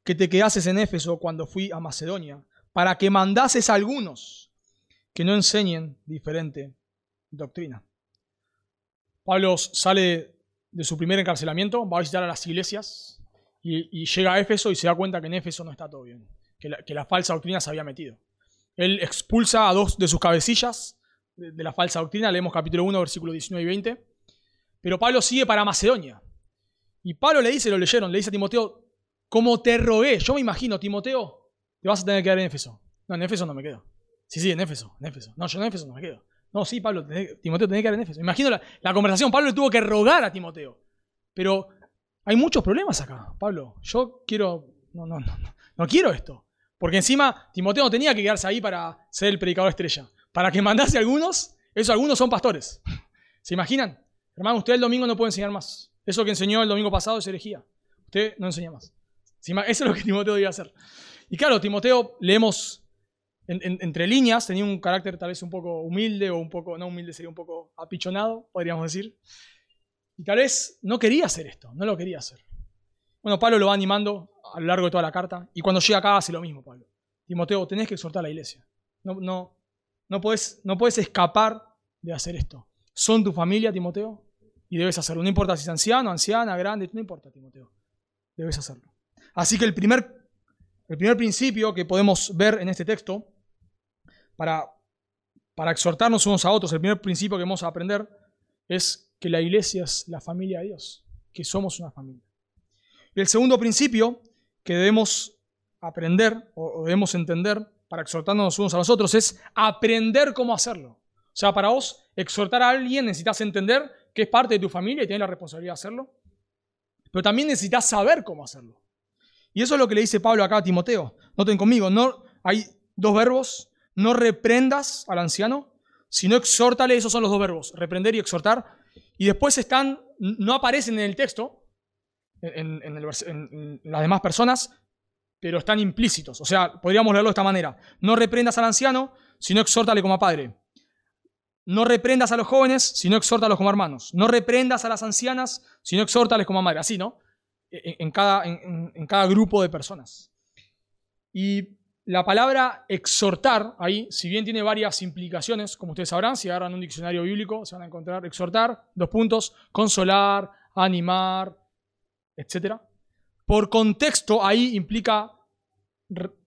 que te quedases en Éfeso cuando fui a Macedonia, para que mandases a algunos que no enseñen diferente doctrina. Pablo sale de su primer encarcelamiento, va a visitar a las iglesias y, llega a Éfeso y se da cuenta que en Éfeso no está todo bien, que la, falsa doctrina se había metido. Él expulsa a dos de sus cabecillas de, la falsa doctrina, leemos capítulo 1, versículos 19 y 20, pero Pablo sigue para Macedonia. Y Pablo le dice, lo leyeron, le dice a Timoteo, como te rogué, yo me imagino, Timoteo, te vas a tener que quedar en Éfeso. No, en Éfeso no me quedo. Sí, sí, en Éfeso, en Éfeso. No, yo en Éfeso no me quedo. No, sí, Pablo, Timoteo tenía que ir en Éfeso. Imagino la, conversación. Pablo le tuvo que rogar a Timoteo. Pero hay muchos problemas acá, Pablo. Yo quiero. No, no, no, no. No quiero esto. Porque encima Timoteo no tenía que quedarse ahí para ser el predicador estrella. Para que mandase a algunos, esos algunos son pastores. [LAUGHS] ¿Se imaginan? Hermano, usted el domingo no puede enseñar más. Eso que enseñó el domingo pasado es herejía. Usted no enseña más. [LAUGHS] Eso es lo que Timoteo debía hacer. Y claro, Timoteo leemos entre líneas, tenía un carácter tal vez un poco humilde o un poco, no humilde, sería un poco apichonado, podríamos decir. Y tal vez no quería hacer esto, no lo quería hacer. Bueno, Pablo lo va animando a lo largo de toda la carta y cuando llega acá hace lo mismo, Pablo. Timoteo, tenés que exhortar a la iglesia. No, no, no, puedes, no puedes escapar de hacer esto. Son tu familia, Timoteo, y debes hacerlo. No importa si es anciano, anciana, grande, no importa, Timoteo. debes hacerlo. Así que el primer, el primer principio que podemos ver en este texto, para, para exhortarnos unos a otros, el primer principio que vamos a aprender es que la iglesia es la familia de Dios, que somos una familia. Y el segundo principio que debemos aprender o debemos entender para exhortarnos unos a los otros es aprender cómo hacerlo. O sea, para vos exhortar a alguien necesitas entender que es parte de tu familia y tienes la responsabilidad de hacerlo. Pero también necesitas saber cómo hacerlo. Y eso es lo que le dice Pablo acá a Timoteo. Noten conmigo, no, hay dos verbos. No reprendas al anciano, sino exhórtale. Esos son los dos verbos, reprender y exhortar. Y después están, no aparecen en el texto, en, las demás personas, pero están implícitos. O sea, podríamos leerlo de esta manera. No reprendas al anciano, sino exhórtale como a padre. No reprendas a los jóvenes, sino exhórtalos como hermanos. No reprendas a las ancianas, sino exhórtales como a madre. Así, ¿no? En, cada, en, cada grupo de personas. Y la palabra exhortar, ahí, si bien tiene varias implicaciones, como ustedes sabrán, si agarran un diccionario bíblico, se van a encontrar exhortar, dos puntos, consolar, animar, etc. Por contexto, ahí implica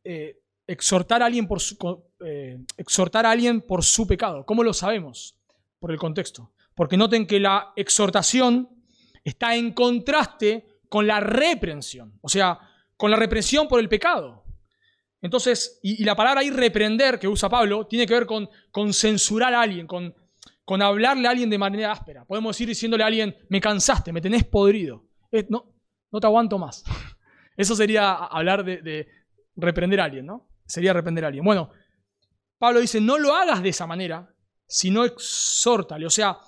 eh, exhortar a alguien por su, eh, exhortar a alguien por su pecado. ¿Cómo lo sabemos? Por el contexto. Porque noten que la exhortación está en contraste con la reprensión, o sea, con la represión por el pecado. Entonces, y, la palabra ahí reprender que usa Pablo tiene que ver con, con censurar a alguien, con, con hablarle a alguien de manera áspera. Podemos ir diciéndole a alguien, me cansaste, me tenés podrido, no, no te aguanto más. [LAUGHS] Eso sería hablar de, de reprender a alguien, ¿no? Sería reprender a alguien. Bueno, Pablo dice, no lo hagas de esa manera, sino exhórtale. O sea,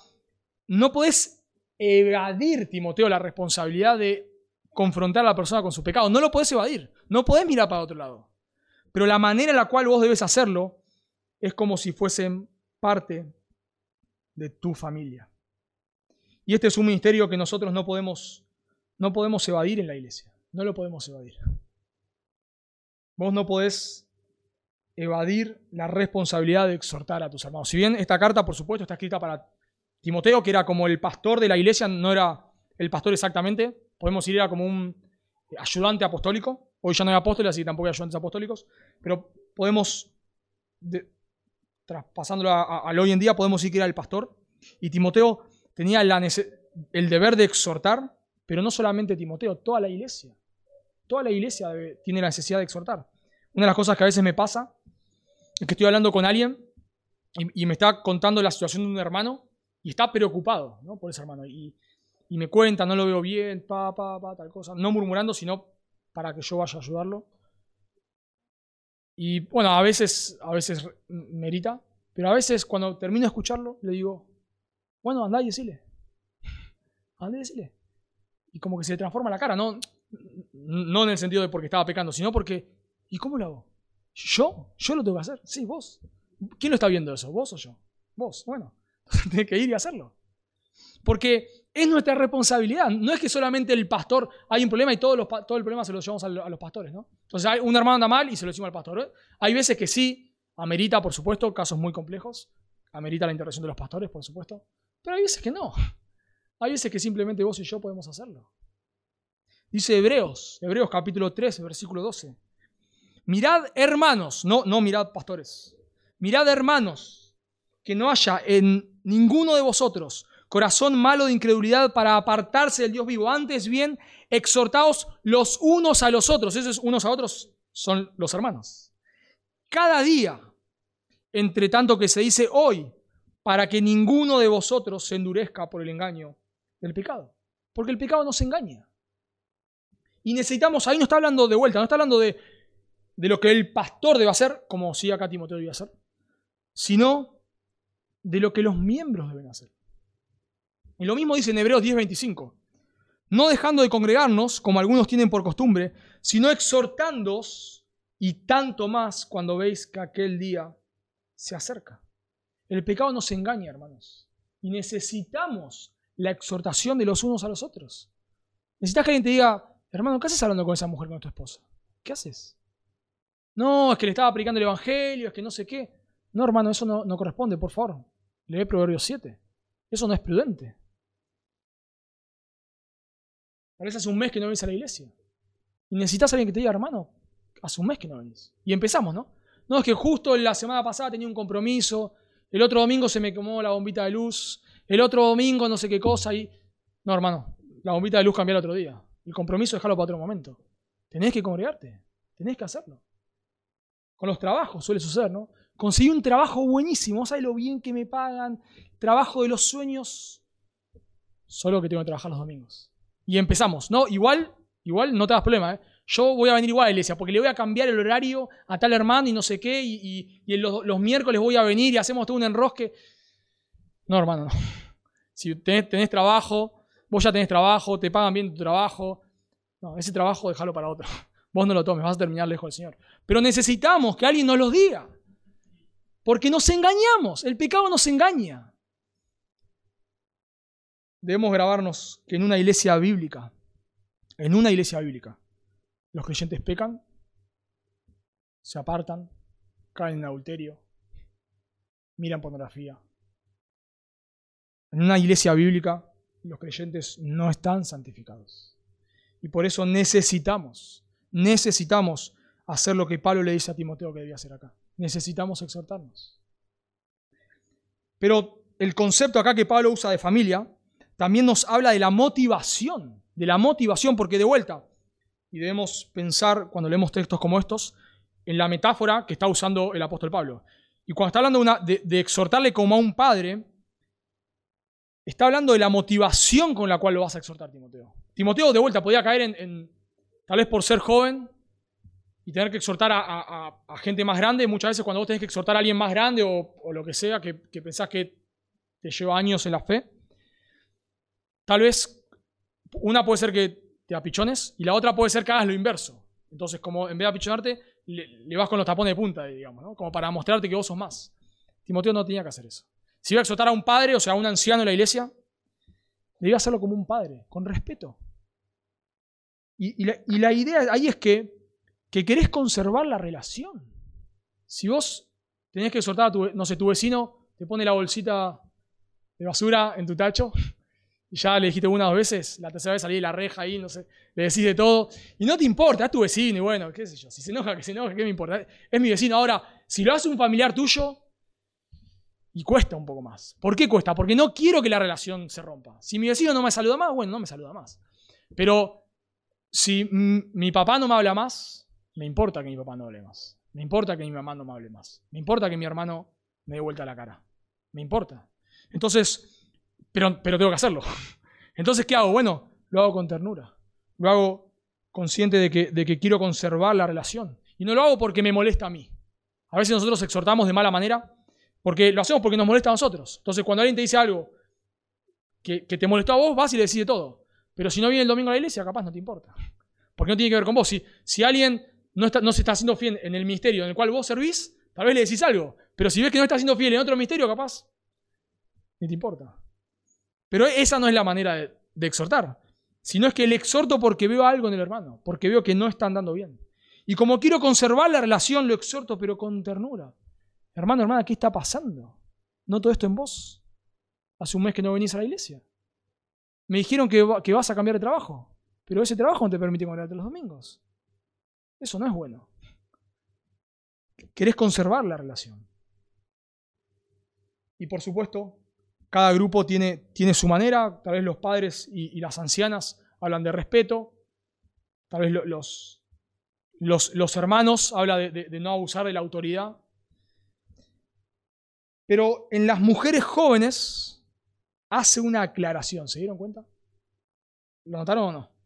no puedes evadir, Timoteo, la responsabilidad de confrontar a la persona con su pecado. No lo puedes evadir. No puedes mirar para otro lado. Pero la manera en la cual vos debes hacerlo es como si fuesen parte de tu familia. Y este es un ministerio que nosotros no podemos, no podemos evadir en la iglesia. No lo podemos evadir. Vos no podés evadir la responsabilidad de exhortar a tus hermanos. Si bien esta carta, por supuesto, está escrita para Timoteo, que era como el pastor de la iglesia, no era el pastor exactamente, podemos decir era como un ayudante apostólico. Hoy ya no hay apóstoles, así tampoco hay ayudantes apostólicos, pero podemos, traspasándolo al hoy en día, podemos decir que era el pastor. Y Timoteo tenía el deber de exhortar, pero no solamente Timoteo, toda la iglesia. Toda la iglesia tiene la necesidad de exhortar. Una de las cosas que a veces me pasa es que estoy hablando con alguien y, me está contando la situación de un hermano y está preocupado ¿no? por ese hermano. Y, me cuenta, no lo veo bien, pa, pa, pa, tal cosa. No murmurando, sino para que yo vaya a ayudarlo. Y bueno, a veces, a veces merita, pero a veces cuando termino de escucharlo, le digo, bueno, andá y decile. Andá y decile. Y como que se le transforma la cara, no, no en el sentido de porque estaba pecando, sino porque, ¿y cómo lo hago? ¿Yo? ¿Yo lo tengo que hacer? Sí, vos. ¿Quién lo está viendo eso? ¿Vos o yo? Vos. Bueno, [LAUGHS] tiene que ir y hacerlo. Porque es nuestra responsabilidad. No es que solamente el pastor hay un problema y todo, el problema se lo llevamos a, los pastores, ¿no? Entonces, un hermano anda mal y se lo decimos al pastor. ¿eh? Hay veces que sí, amerita, por supuesto, casos muy complejos. Amerita la intervención de los pastores, por supuesto. Pero hay veces que no. Hay veces que simplemente vos y yo podemos hacerlo. Dice Hebreos, Hebreos capítulo 13, versículo 12. Mirad hermanos, no, no mirad pastores, mirad hermanos, que no haya en ninguno de vosotros corazón malo de incredulidad para apartarse del Dios vivo. Antes bien, exhortaos los unos a los otros. Esos unos a otros son los hermanos. Cada día, entre tanto que se dice hoy, para que ninguno de vosotros se endurezca por el engaño del pecado. Porque el pecado nos engaña. Y necesitamos, ahí no está hablando de vuelta, no está hablando de de lo que el pastor debe hacer, como sí acá Timoteo debe hacer, sino de lo que los miembros deben hacer. Y lo mismo dice en Hebreos 10:25. No dejando de congregarnos, como algunos tienen por costumbre, sino exhortándoos y tanto más cuando veis que aquel día se acerca. El pecado nos engaña, hermanos. Y necesitamos la exhortación de los unos a los otros. Necesitas que alguien te diga, hermano, ¿qué haces hablando con esa mujer, con tu esposa? ¿Qué haces? No, es que le estaba predicando el Evangelio, es que no sé qué. No, hermano, eso no, corresponde, por favor. Lee Proverbios 7. Eso no es prudente. Parece hace un mes que no vienes a la iglesia. Y necesitas alguien que te diga, hermano, hace un mes que no venís. Y empezamos, ¿no? No, es que justo la semana pasada tenía un compromiso, el otro domingo se me quemó la bombita de luz, el otro domingo no sé qué cosa y... No, hermano, la bombita de luz cambia el otro día. El compromiso dejarlo para otro momento. Tenés que congregarte, tenés que hacerlo. Con los trabajos suele suceder, ¿no? Conseguí un trabajo buenísimo, ¿sabes lo bien que me pagan? Trabajo de los sueños. Solo que tengo que trabajar los domingos. Y empezamos, ¿no? Igual, igual no te das problema, ¿eh? Yo voy a venir igual a la iglesia porque le voy a cambiar el horario a tal hermano y no sé qué, y, los, los, miércoles voy a venir y hacemos todo un enrosque. No, hermano, no. Si tenés, trabajo, vos ya tenés trabajo, te pagan bien tu trabajo. No, ese trabajo déjalo para otro. [LAUGHS] Vos no lo tomes, vas a terminar lejos del Señor. Pero necesitamos que alguien nos lo diga. Porque nos engañamos, el pecado nos engaña. Debemos grabarnos que en una iglesia bíblica, en una iglesia bíblica, los creyentes pecan, se apartan, caen en adulterio, miran pornografía. En una iglesia bíblica, los creyentes no están santificados. Y por eso necesitamos, necesitamos hacer lo que Pablo le dice a Timoteo que debía hacer acá. Necesitamos exhortarnos. Pero el concepto acá que Pablo usa de familia también nos habla de la motivación, de la motivación, porque de vuelta, y debemos pensar cuando leemos textos como estos en la metáfora que está usando el apóstol Pablo. Y cuando está hablando de, exhortarle como a un padre, está hablando de la motivación con la cual lo vas a exhortar, Timoteo. Timoteo, de vuelta, podía caer en, tal vez por ser joven y tener que exhortar a, gente más grande. Muchas veces cuando vos tenés que exhortar a alguien más grande o, lo que sea, que, que pensás que te lleva años en la fe, tal vez una puede ser que te apichones, y la otra puede ser que hagas lo inverso. Entonces, como en vez de apichonarte, le, vas con los tapones de punta, digamos, ¿no? como para mostrarte que vos sos más. Timoteo no tenía que hacer eso. Si iba a exhortar a un padre, o sea, a un anciano en la iglesia, debía hacerlo como un padre, con respeto. Y, la, idea ahí es que, que querés conservar la relación. Si vos tenés que exhortar a tu, no sé, tu vecino, te pone la bolsita de basura en tu tacho, y ya le dijiste una o dos veces, la tercera vez salí de la reja ahí, no sé, le decís de todo. Y no te importa, es tu vecino y bueno, qué sé yo, si se enoja, que se enoja, ¿qué me importa? Es mi vecino. Ahora, si lo hace un familiar tuyo, y cuesta un poco más. ¿Por qué cuesta? Porque no quiero que la relación se rompa. Si mi vecino no me saluda más, bueno, no me saluda más. Pero si mi papá no me habla más, me importa que mi papá no hable más. Me importa que mi mamá no me hable más. Me importa que mi hermano me dé vuelta la cara. Me importa. Entonces, pero, tengo que hacerlo. [LAUGHS] Entonces, ¿qué hago? Bueno, lo hago con ternura. Lo hago consciente de que, de que quiero conservar la relación. Y no lo hago porque me molesta a mí. A veces nosotros exhortamos de mala manera porque lo hacemos porque nos molesta a nosotros. Entonces, cuando alguien te dice algo que, te molestó a vos, vas y le decís todo. Pero si no viene el domingo a la iglesia, capaz no te importa. Porque no tiene que ver con vos. Si, si alguien no, está, no se está haciendo fiel en el ministerio en el cual vos servís, tal vez le decís algo. Pero si ves que no está haciendo fiel en otro ministerio, capaz, ni te importa. Pero esa no es la manera de, exhortar, sino es que le exhorto porque veo algo en el hermano, porque veo que no está andando bien. Y como quiero conservar la relación, lo exhorto, pero con ternura. Hermano, hermana, ¿qué está pasando? ¿No todo esto en vos? Hace un mes que no venís a la iglesia. Me dijeron que, que vas a cambiar de trabajo, pero ese trabajo no te permite congregarte los domingos. Eso no es bueno. Querés conservar la relación. Y por supuesto, cada grupo tiene, tiene su manera, tal vez los padres y, las ancianas hablan de respeto, tal vez los, los, hermanos hablan de, no abusar de la autoridad. Pero en las mujeres jóvenes hace una aclaración, ¿se dieron cuenta? ¿Lo notaron o no?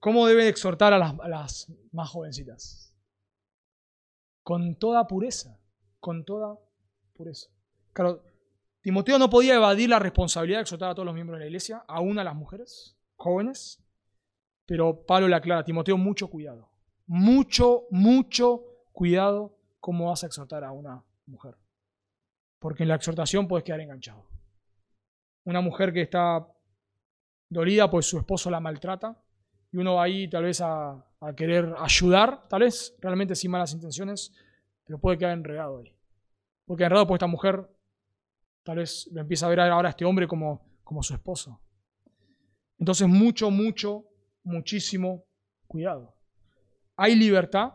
¿Cómo debe exhortar a las, a las más jovencitas? Con toda pureza con toda pureza. Claro, Timoteo no podía evadir la responsabilidad de exhortar a todos los miembros de la iglesia, aún a las mujeres jóvenes, pero Pablo le aclara, Timoteo, mucho cuidado, mucho, mucho cuidado cómo vas a exhortar a una mujer, porque en la exhortación puedes quedar enganchado. Una mujer que está dolida pues su esposo la maltrata y uno va ahí tal vez a, a querer ayudar, tal vez realmente sin malas intenciones, pero puede quedar enredado ahí. Porque enredado pues esta mujer tal vez lo empieza a ver ahora a este hombre como, como su esposo. Entonces, mucho, mucho, muchísimo cuidado. Hay libertad,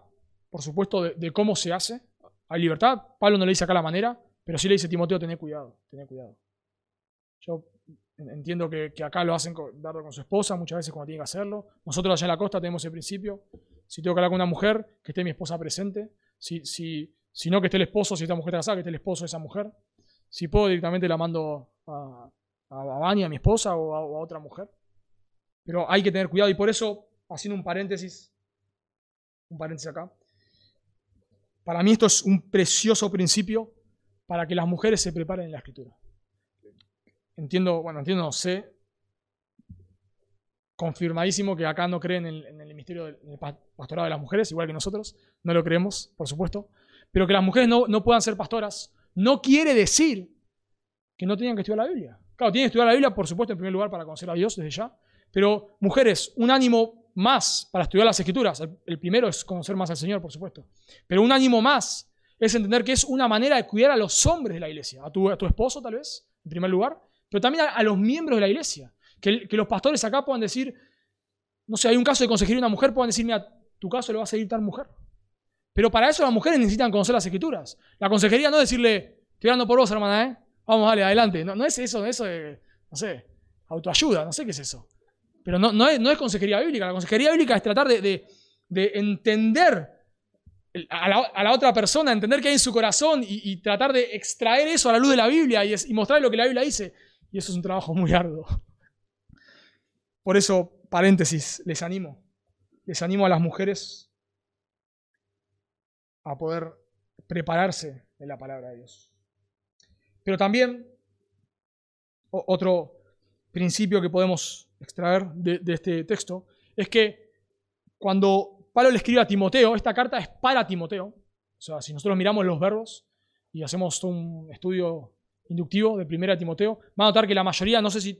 por supuesto, de, cómo se hace. Hay libertad. Pablo no le dice acá la manera, pero sí le dice Timoteo, tené cuidado, tené cuidado. Yo entiendo que, acá lo hacen con, con su esposa muchas veces cuando tienen que hacerlo. Nosotros allá en la costa tenemos el principio. Si tengo que hablar con una mujer, que esté mi esposa presente. Si, si, si no, que esté el esposo, si esta mujer está casada, que esté el esposo de esa mujer. Si puedo, directamente la mando a, a, a mi esposa, o a otra mujer. Pero hay que tener cuidado y por eso, haciendo un paréntesis, un paréntesis acá, para mí esto es un precioso principio para que las mujeres se preparen en la escritura. Entiendo, bueno, entiendo, sé, confirmadísimo que acá no creen en, el misterio del pastorado de las mujeres, igual que nosotros, no lo creemos, por supuesto, pero que las mujeres no, no puedan ser pastoras no quiere decir que no tengan que estudiar la Biblia. Claro, tienen que estudiar la Biblia, por supuesto, en primer lugar para conocer a Dios desde ya, pero mujeres, un ánimo más para estudiar las escrituras. El, primero es conocer más al Señor, por supuesto. Pero un ánimo más es entender que es una manera de cuidar a los hombres de la iglesia. A tu, a tu esposo, tal vez, en primer lugar. Pero también a, los miembros de la iglesia. Que, los pastores acá puedan decir, no sé, hay un caso de consejería una mujer, puedan decir, mira, tu caso lo va a seguir tal mujer. Pero para eso las mujeres necesitan conocer las escrituras. La consejería no es decirle, estoy dando por vos, hermana, ¿eh? Vamos, dale, adelante. No, no es eso, eso de, no sé, autoayuda, no sé qué es eso. Pero no, no, es, no es consejería bíblica. La consejería bíblica es tratar de, entender a la, otra persona, entender qué hay en su corazón y, tratar de extraer eso a la luz de la Biblia y mostrar lo que la Biblia dice. Y eso es un trabajo muy arduo. Por eso, paréntesis, les animo. Les animo a las mujeres a poder prepararse en la palabra de Dios. Pero también, otro principio que podemos extraer de, este texto es que cuando Pablo le escribe a Timoteo, esta carta es para Timoteo. O sea, si nosotros miramos los verbos y hacemos un estudio inductivo de primera Timoteo, van a notar que la mayoría, no sé si,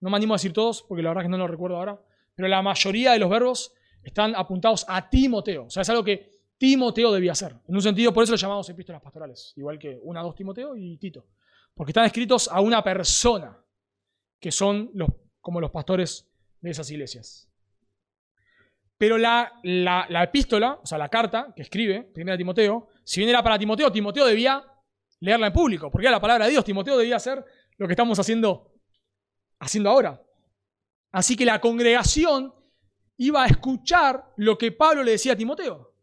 no me animo a decir todos, porque la verdad es que no lo recuerdo ahora, pero la mayoría de los verbos están apuntados a Timoteo. O sea, es algo que Timoteo debía hacer. En un sentido, por eso lo llamamos epístolas pastorales, igual que una, dos Timoteo y Tito. Porque están escritos a una persona, que son los como los pastores de esas iglesias. Pero la, la, epístola, o sea, la carta que escribe, primera Timoteo, si bien era para Timoteo, Timoteo debía leerla en público, porque era la palabra de Dios. Timoteo debía hacer lo que estamos haciendo, haciendo ahora. Así que la congregación iba a escuchar lo que Pablo le decía a Timoteo.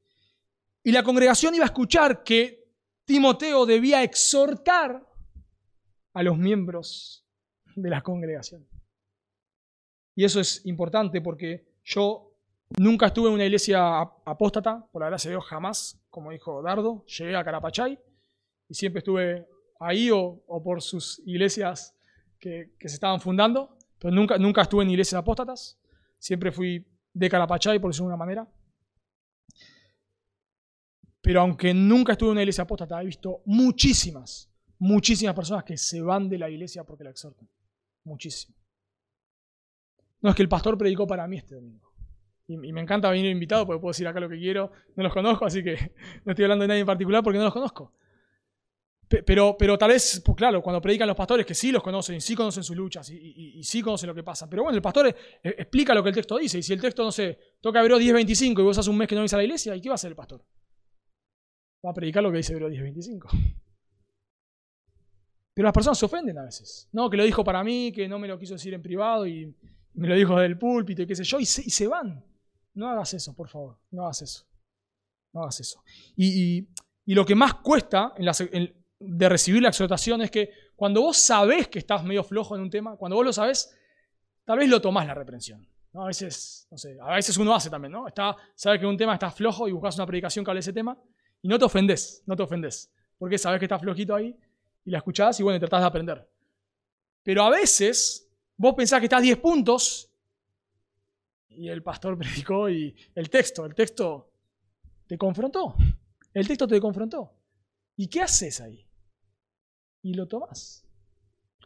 Y la congregación iba a escuchar que Timoteo debía exhortar a los miembros de la congregación. Y eso es importante porque yo nunca estuve en una iglesia apóstata, por la gracia de Dios jamás, como dijo Dardo, llegué a Carapachay y siempre estuve ahí o, por sus iglesias que, se estaban fundando, pero nunca, nunca estuve en iglesias apóstatas, siempre fui de Carapachay, por decirlo de una manera. Pero aunque nunca estuve en una iglesia apóstata, he visto muchísimas, muchísimas personas que se van de la iglesia porque la exhortan. Muchísimas. No, es que el pastor predicó para mí este domingo. Y, me encanta venir invitado porque puedo decir acá lo que quiero. No los conozco, así que [LAUGHS] no estoy hablando de nadie en particular porque no los conozco. Pero, pero tal vez, pues claro, cuando predican los pastores que sí los conocen, sí conocen sus luchas y, sí conocen lo que pasa. Pero bueno, el pastor explica lo que el texto dice. Y si el texto, no sé, toca Hebreo 10.25 y vos haces un mes que no vienes a la iglesia, ¿y qué va a hacer el pastor? Va a predicar lo que dice Hebreo 10.25. Pero las personas se ofenden a veces. No, que lo dijo para mí, que no me lo quiso decir en privado y me lo dijo del púlpito y qué sé yo, y se, van. No hagas eso, por favor, no hagas eso. No hagas eso. Y, lo que más cuesta de recibir la exhortación es que cuando vos sabés que estás medio flojo en un tema, cuando vos lo sabés, tal vez lo tomás la reprensión. A veces, no sé, a veces uno hace también, ¿no? Está, sabe que un tema está flojo y buscas una predicación que hable de ese tema y no te ofendés, no te ofendés, porque sabes que está flojito ahí y la escuchás y bueno, tratás de aprender. Pero a veces Vos pensás que estás 10 puntos y el pastor [LAUGHS] predicó y el texto, el texto te confrontó. El texto te confrontó. ¿Y qué haces ahí? Y lo tomás.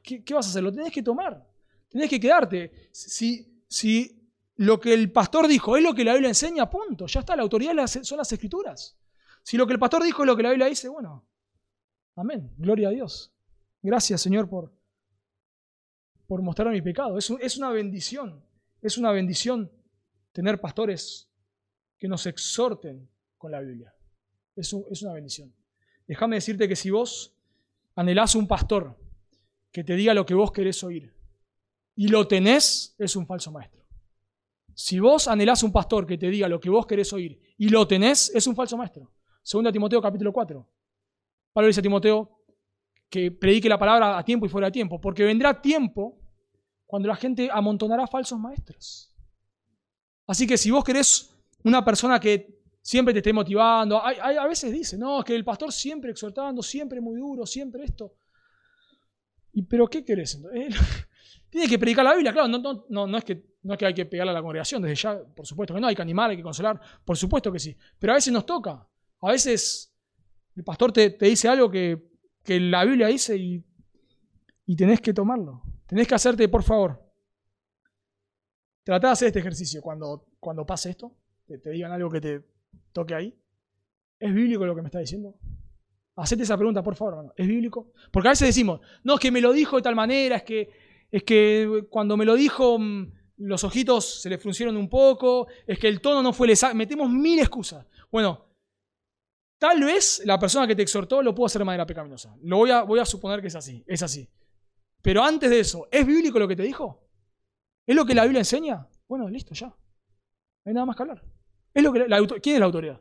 ¿Qué, vas a hacer? Lo tenés que tomar. Tenés que quedarte. Si, si lo que el pastor dijo es lo que la Biblia enseña, punto. Ya está, la autoridad son las escrituras. Si lo que el pastor dijo es lo que la Biblia dice, bueno, amén. Gloria a Dios. Gracias, Señor, por, por mostrar mi pecado. Es, es una bendición. Es una bendición tener pastores que nos exhorten con la Biblia. Es, es una bendición. Déjame decirte que si vos anhelás un pastor que te diga lo que vos querés oír y lo tenés, es un falso maestro. Si vos anhelás un pastor que te diga lo que vos querés oír y lo tenés, es un falso maestro. Segunda Timoteo capítulo 4. Pablo dice a Timoteo que predique la palabra a tiempo y fuera de tiempo, porque vendrá tiempo cuando la gente amontonará falsos maestros. Así que si vos querés una persona que siempre te esté motivando, a veces dice, no, es que el pastor siempre exhortando, siempre muy duro, siempre esto. ¿Y pero qué querés? [LAUGHS] Tiene que predicar la Biblia, claro, no, no, no, es que, no es que hay que pegarle a la congregación, desde ya, por supuesto que no, hay que animar, hay que consolar, por supuesto que sí. Pero a veces nos toca, a veces el pastor te, dice algo que, la Biblia dice y, y, tenés que tomarlo. Tenés que hacerte, por favor, tratá de hacer este ejercicio cuando, cuando pase esto, te, te digan algo que te toque ahí. ¿Es bíblico lo que me está diciendo? Hacete esa pregunta, por favor, hermano. ¿Es bíblico? Porque a veces decimos, no, es que me lo dijo de tal manera, es que es que cuando me lo dijo mm, los ojitos se le fruncieron un poco, es que el tono no fue exacto, metemos mil excusas. Bueno, tal vez la persona que te exhortó lo pudo hacer de manera pecaminosa. Lo voy a, voy a suponer que es así, es así. Pero antes de eso, ¿es bíblico lo que te dijo? ¿Es lo que la Biblia enseña? Bueno, listo, ya. No hay nada más que hablar. ¿Es lo que ¿Quién es la autoridad?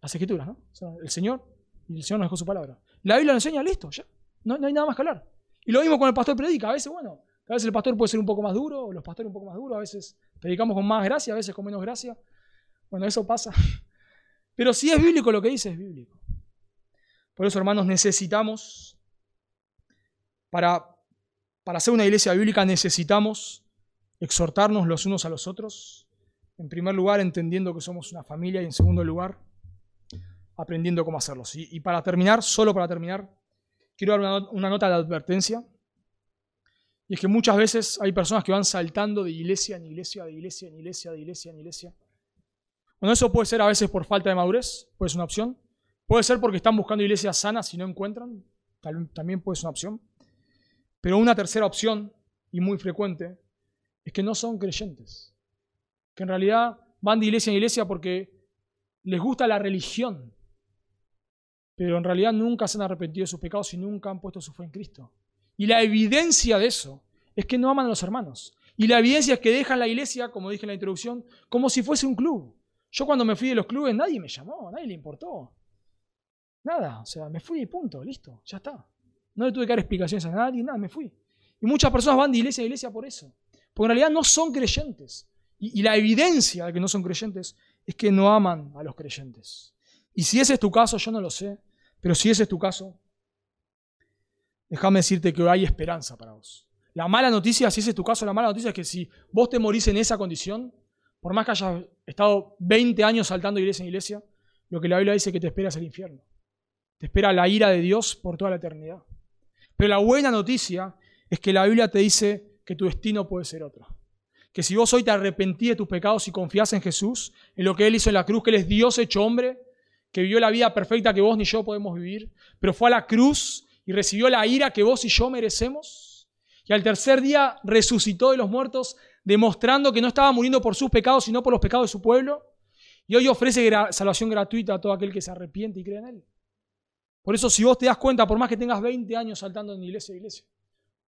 Las escrituras, ¿no? el Señor, y el Señor nos dejó su palabra. La Biblia lo enseña, listo, ya. No, no hay nada más que hablar. Y lo mismo con el pastor predica. A veces, bueno, a veces el pastor puede ser un poco más duro, o los pastores un poco más duros, a veces predicamos con más gracia, a veces con menos gracia. Bueno, eso pasa. [LAUGHS] Pero si es bíblico lo que dice, es bíblico. Por eso, hermanos, necesitamos, para, para ser una iglesia bíblica, necesitamos exhortarnos los unos a los otros. En primer lugar, entendiendo que somos una familia y en segundo lugar, aprendiendo cómo hacerlo. Y, para terminar, solo para terminar, quiero dar una, una nota de advertencia. Y es que muchas veces hay personas que van saltando de iglesia en iglesia, de iglesia en iglesia, de iglesia en iglesia. Bueno, eso puede ser a veces por falta de madurez, puede ser una opción. Puede ser porque están buscando iglesias sanas y no encuentran, también puede ser una opción. Pero una tercera opción, y muy frecuente, es que no son creyentes. Que en realidad van de iglesia en iglesia porque les gusta la religión, pero en realidad nunca se han arrepentido de sus pecados y nunca han puesto su fe en Cristo. Y la evidencia de eso es que no aman a los hermanos. Y la evidencia es que dejan la iglesia, como dije en la introducción, como si fuese un club. Yo cuando me fui de los clubes nadie me llamó, nadie le importó. Nada, o sea, me fui y punto, listo, ya está. No le tuve que dar explicaciones a nadie, nada, me fui. Y muchas personas van de iglesia a iglesia por eso. Porque en realidad no son creyentes. Y, la evidencia de que no son creyentes es que no aman a los creyentes. Y si ese es tu caso, yo no lo sé, pero si ese es tu caso, déjame decirte que hay esperanza para vos. La mala noticia, si ese es tu caso, la mala noticia es que si vos te morís en esa condición, por más que hayas estado 20 años saltando iglesia en iglesia, lo que la Biblia dice que te espera es el infierno. Te espera la ira de Dios por toda la eternidad. Pero la buena noticia es que la Biblia te dice que tu destino puede ser otro. Que si vos hoy te arrepentís de tus pecados y confías en Jesús, en lo que Él hizo en la cruz, que Él es Dios hecho hombre, que vivió la vida perfecta que vos ni yo podemos vivir, pero fue a la cruz y recibió la ira que vos y yo merecemos. Y al tercer día resucitó de los muertos, demostrando que no estaba muriendo por sus pecados, sino por los pecados de su pueblo. Y hoy ofrece salvación gratuita a todo aquel que se arrepiente y cree en Él. Por eso, si vos te das cuenta, por más que tengas 20 años saltando en iglesia a iglesia,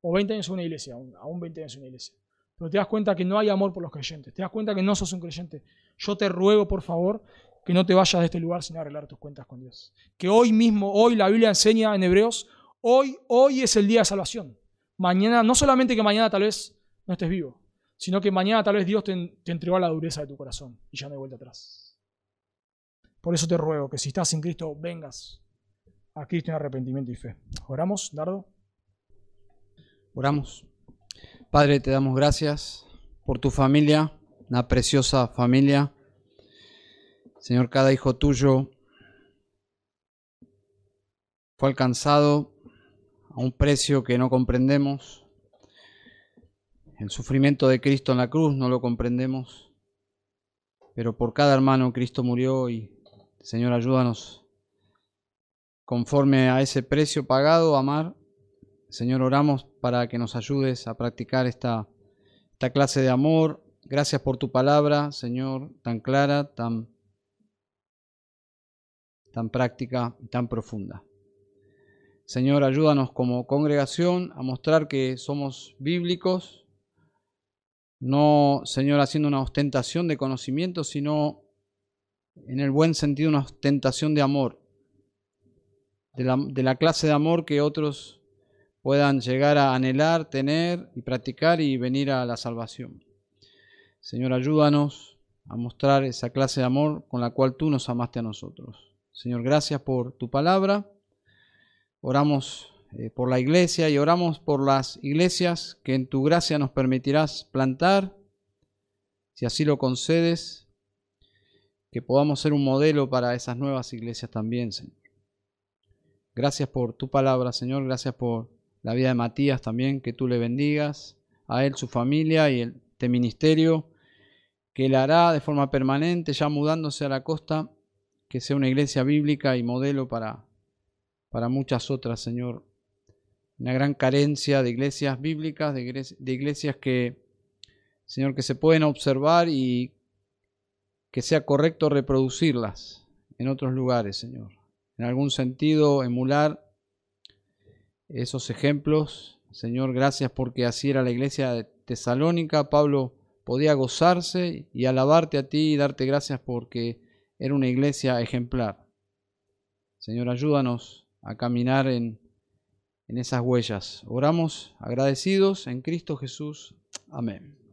o 20 años en una iglesia, aún 20 años en una iglesia, pero te das cuenta que no hay amor por los creyentes, te das cuenta que no sos un creyente, yo te ruego, por favor, que no te vayas de este lugar sin arreglar tus cuentas con Dios. Que hoy mismo, hoy la Biblia enseña en Hebreos, Hoy, hoy es el día de salvación. Mañana, no solamente que mañana tal vez no estés vivo, sino que mañana tal vez Dios te, entregó la dureza de tu corazón y ya no hay vuelta atrás. Por eso te ruego que si estás en Cristo, vengas a Cristo en arrepentimiento y fe. ¿Oramos, Dardo? Oramos. Padre, te damos gracias por tu familia, una preciosa familia. Señor, cada hijo tuyo fue alcanzado a un precio que no comprendemos. El sufrimiento de Cristo en la cruz no lo comprendemos, pero por cada hermano Cristo murió y Señor ayúdanos conforme a ese precio pagado, amar, Señor, oramos para que nos ayudes a practicar esta, esta clase de amor. Gracias por tu palabra, Señor, tan clara, tan, tan práctica y tan profunda. Señor, ayúdanos como congregación a mostrar que somos bíblicos, no, Señor, haciendo una ostentación de conocimiento, sino en el buen sentido una ostentación de amor, de la, de la clase de amor que otros puedan llegar a anhelar, tener y practicar y venir a la salvación. Señor, ayúdanos a mostrar esa clase de amor con la cual tú nos amaste a nosotros. Señor, gracias por tu palabra. Oramos eh, por la iglesia y oramos por las iglesias que en tu gracia nos permitirás plantar, si así lo concedes, que podamos ser un modelo para esas nuevas iglesias también, Señor. Gracias por tu palabra, Señor. Gracias por la vida de Matías también, que tú le bendigas, a él, su familia y este ministerio, que él hará de forma permanente, ya mudándose a la costa, que sea una iglesia bíblica y modelo para, para muchas otras, Señor. Una gran carencia de iglesias bíblicas, de iglesias que, Señor, que se pueden observar y que sea correcto reproducirlas en otros lugares, Señor. En algún sentido, emular esos ejemplos. Señor, gracias porque así era la iglesia de Tesalónica. Pablo podía gozarse y alabarte a ti y darte gracias porque era una iglesia ejemplar. Señor, ayúdanos a caminar en, en esas huellas. Oramos agradecidos en Cristo Jesús. Amén.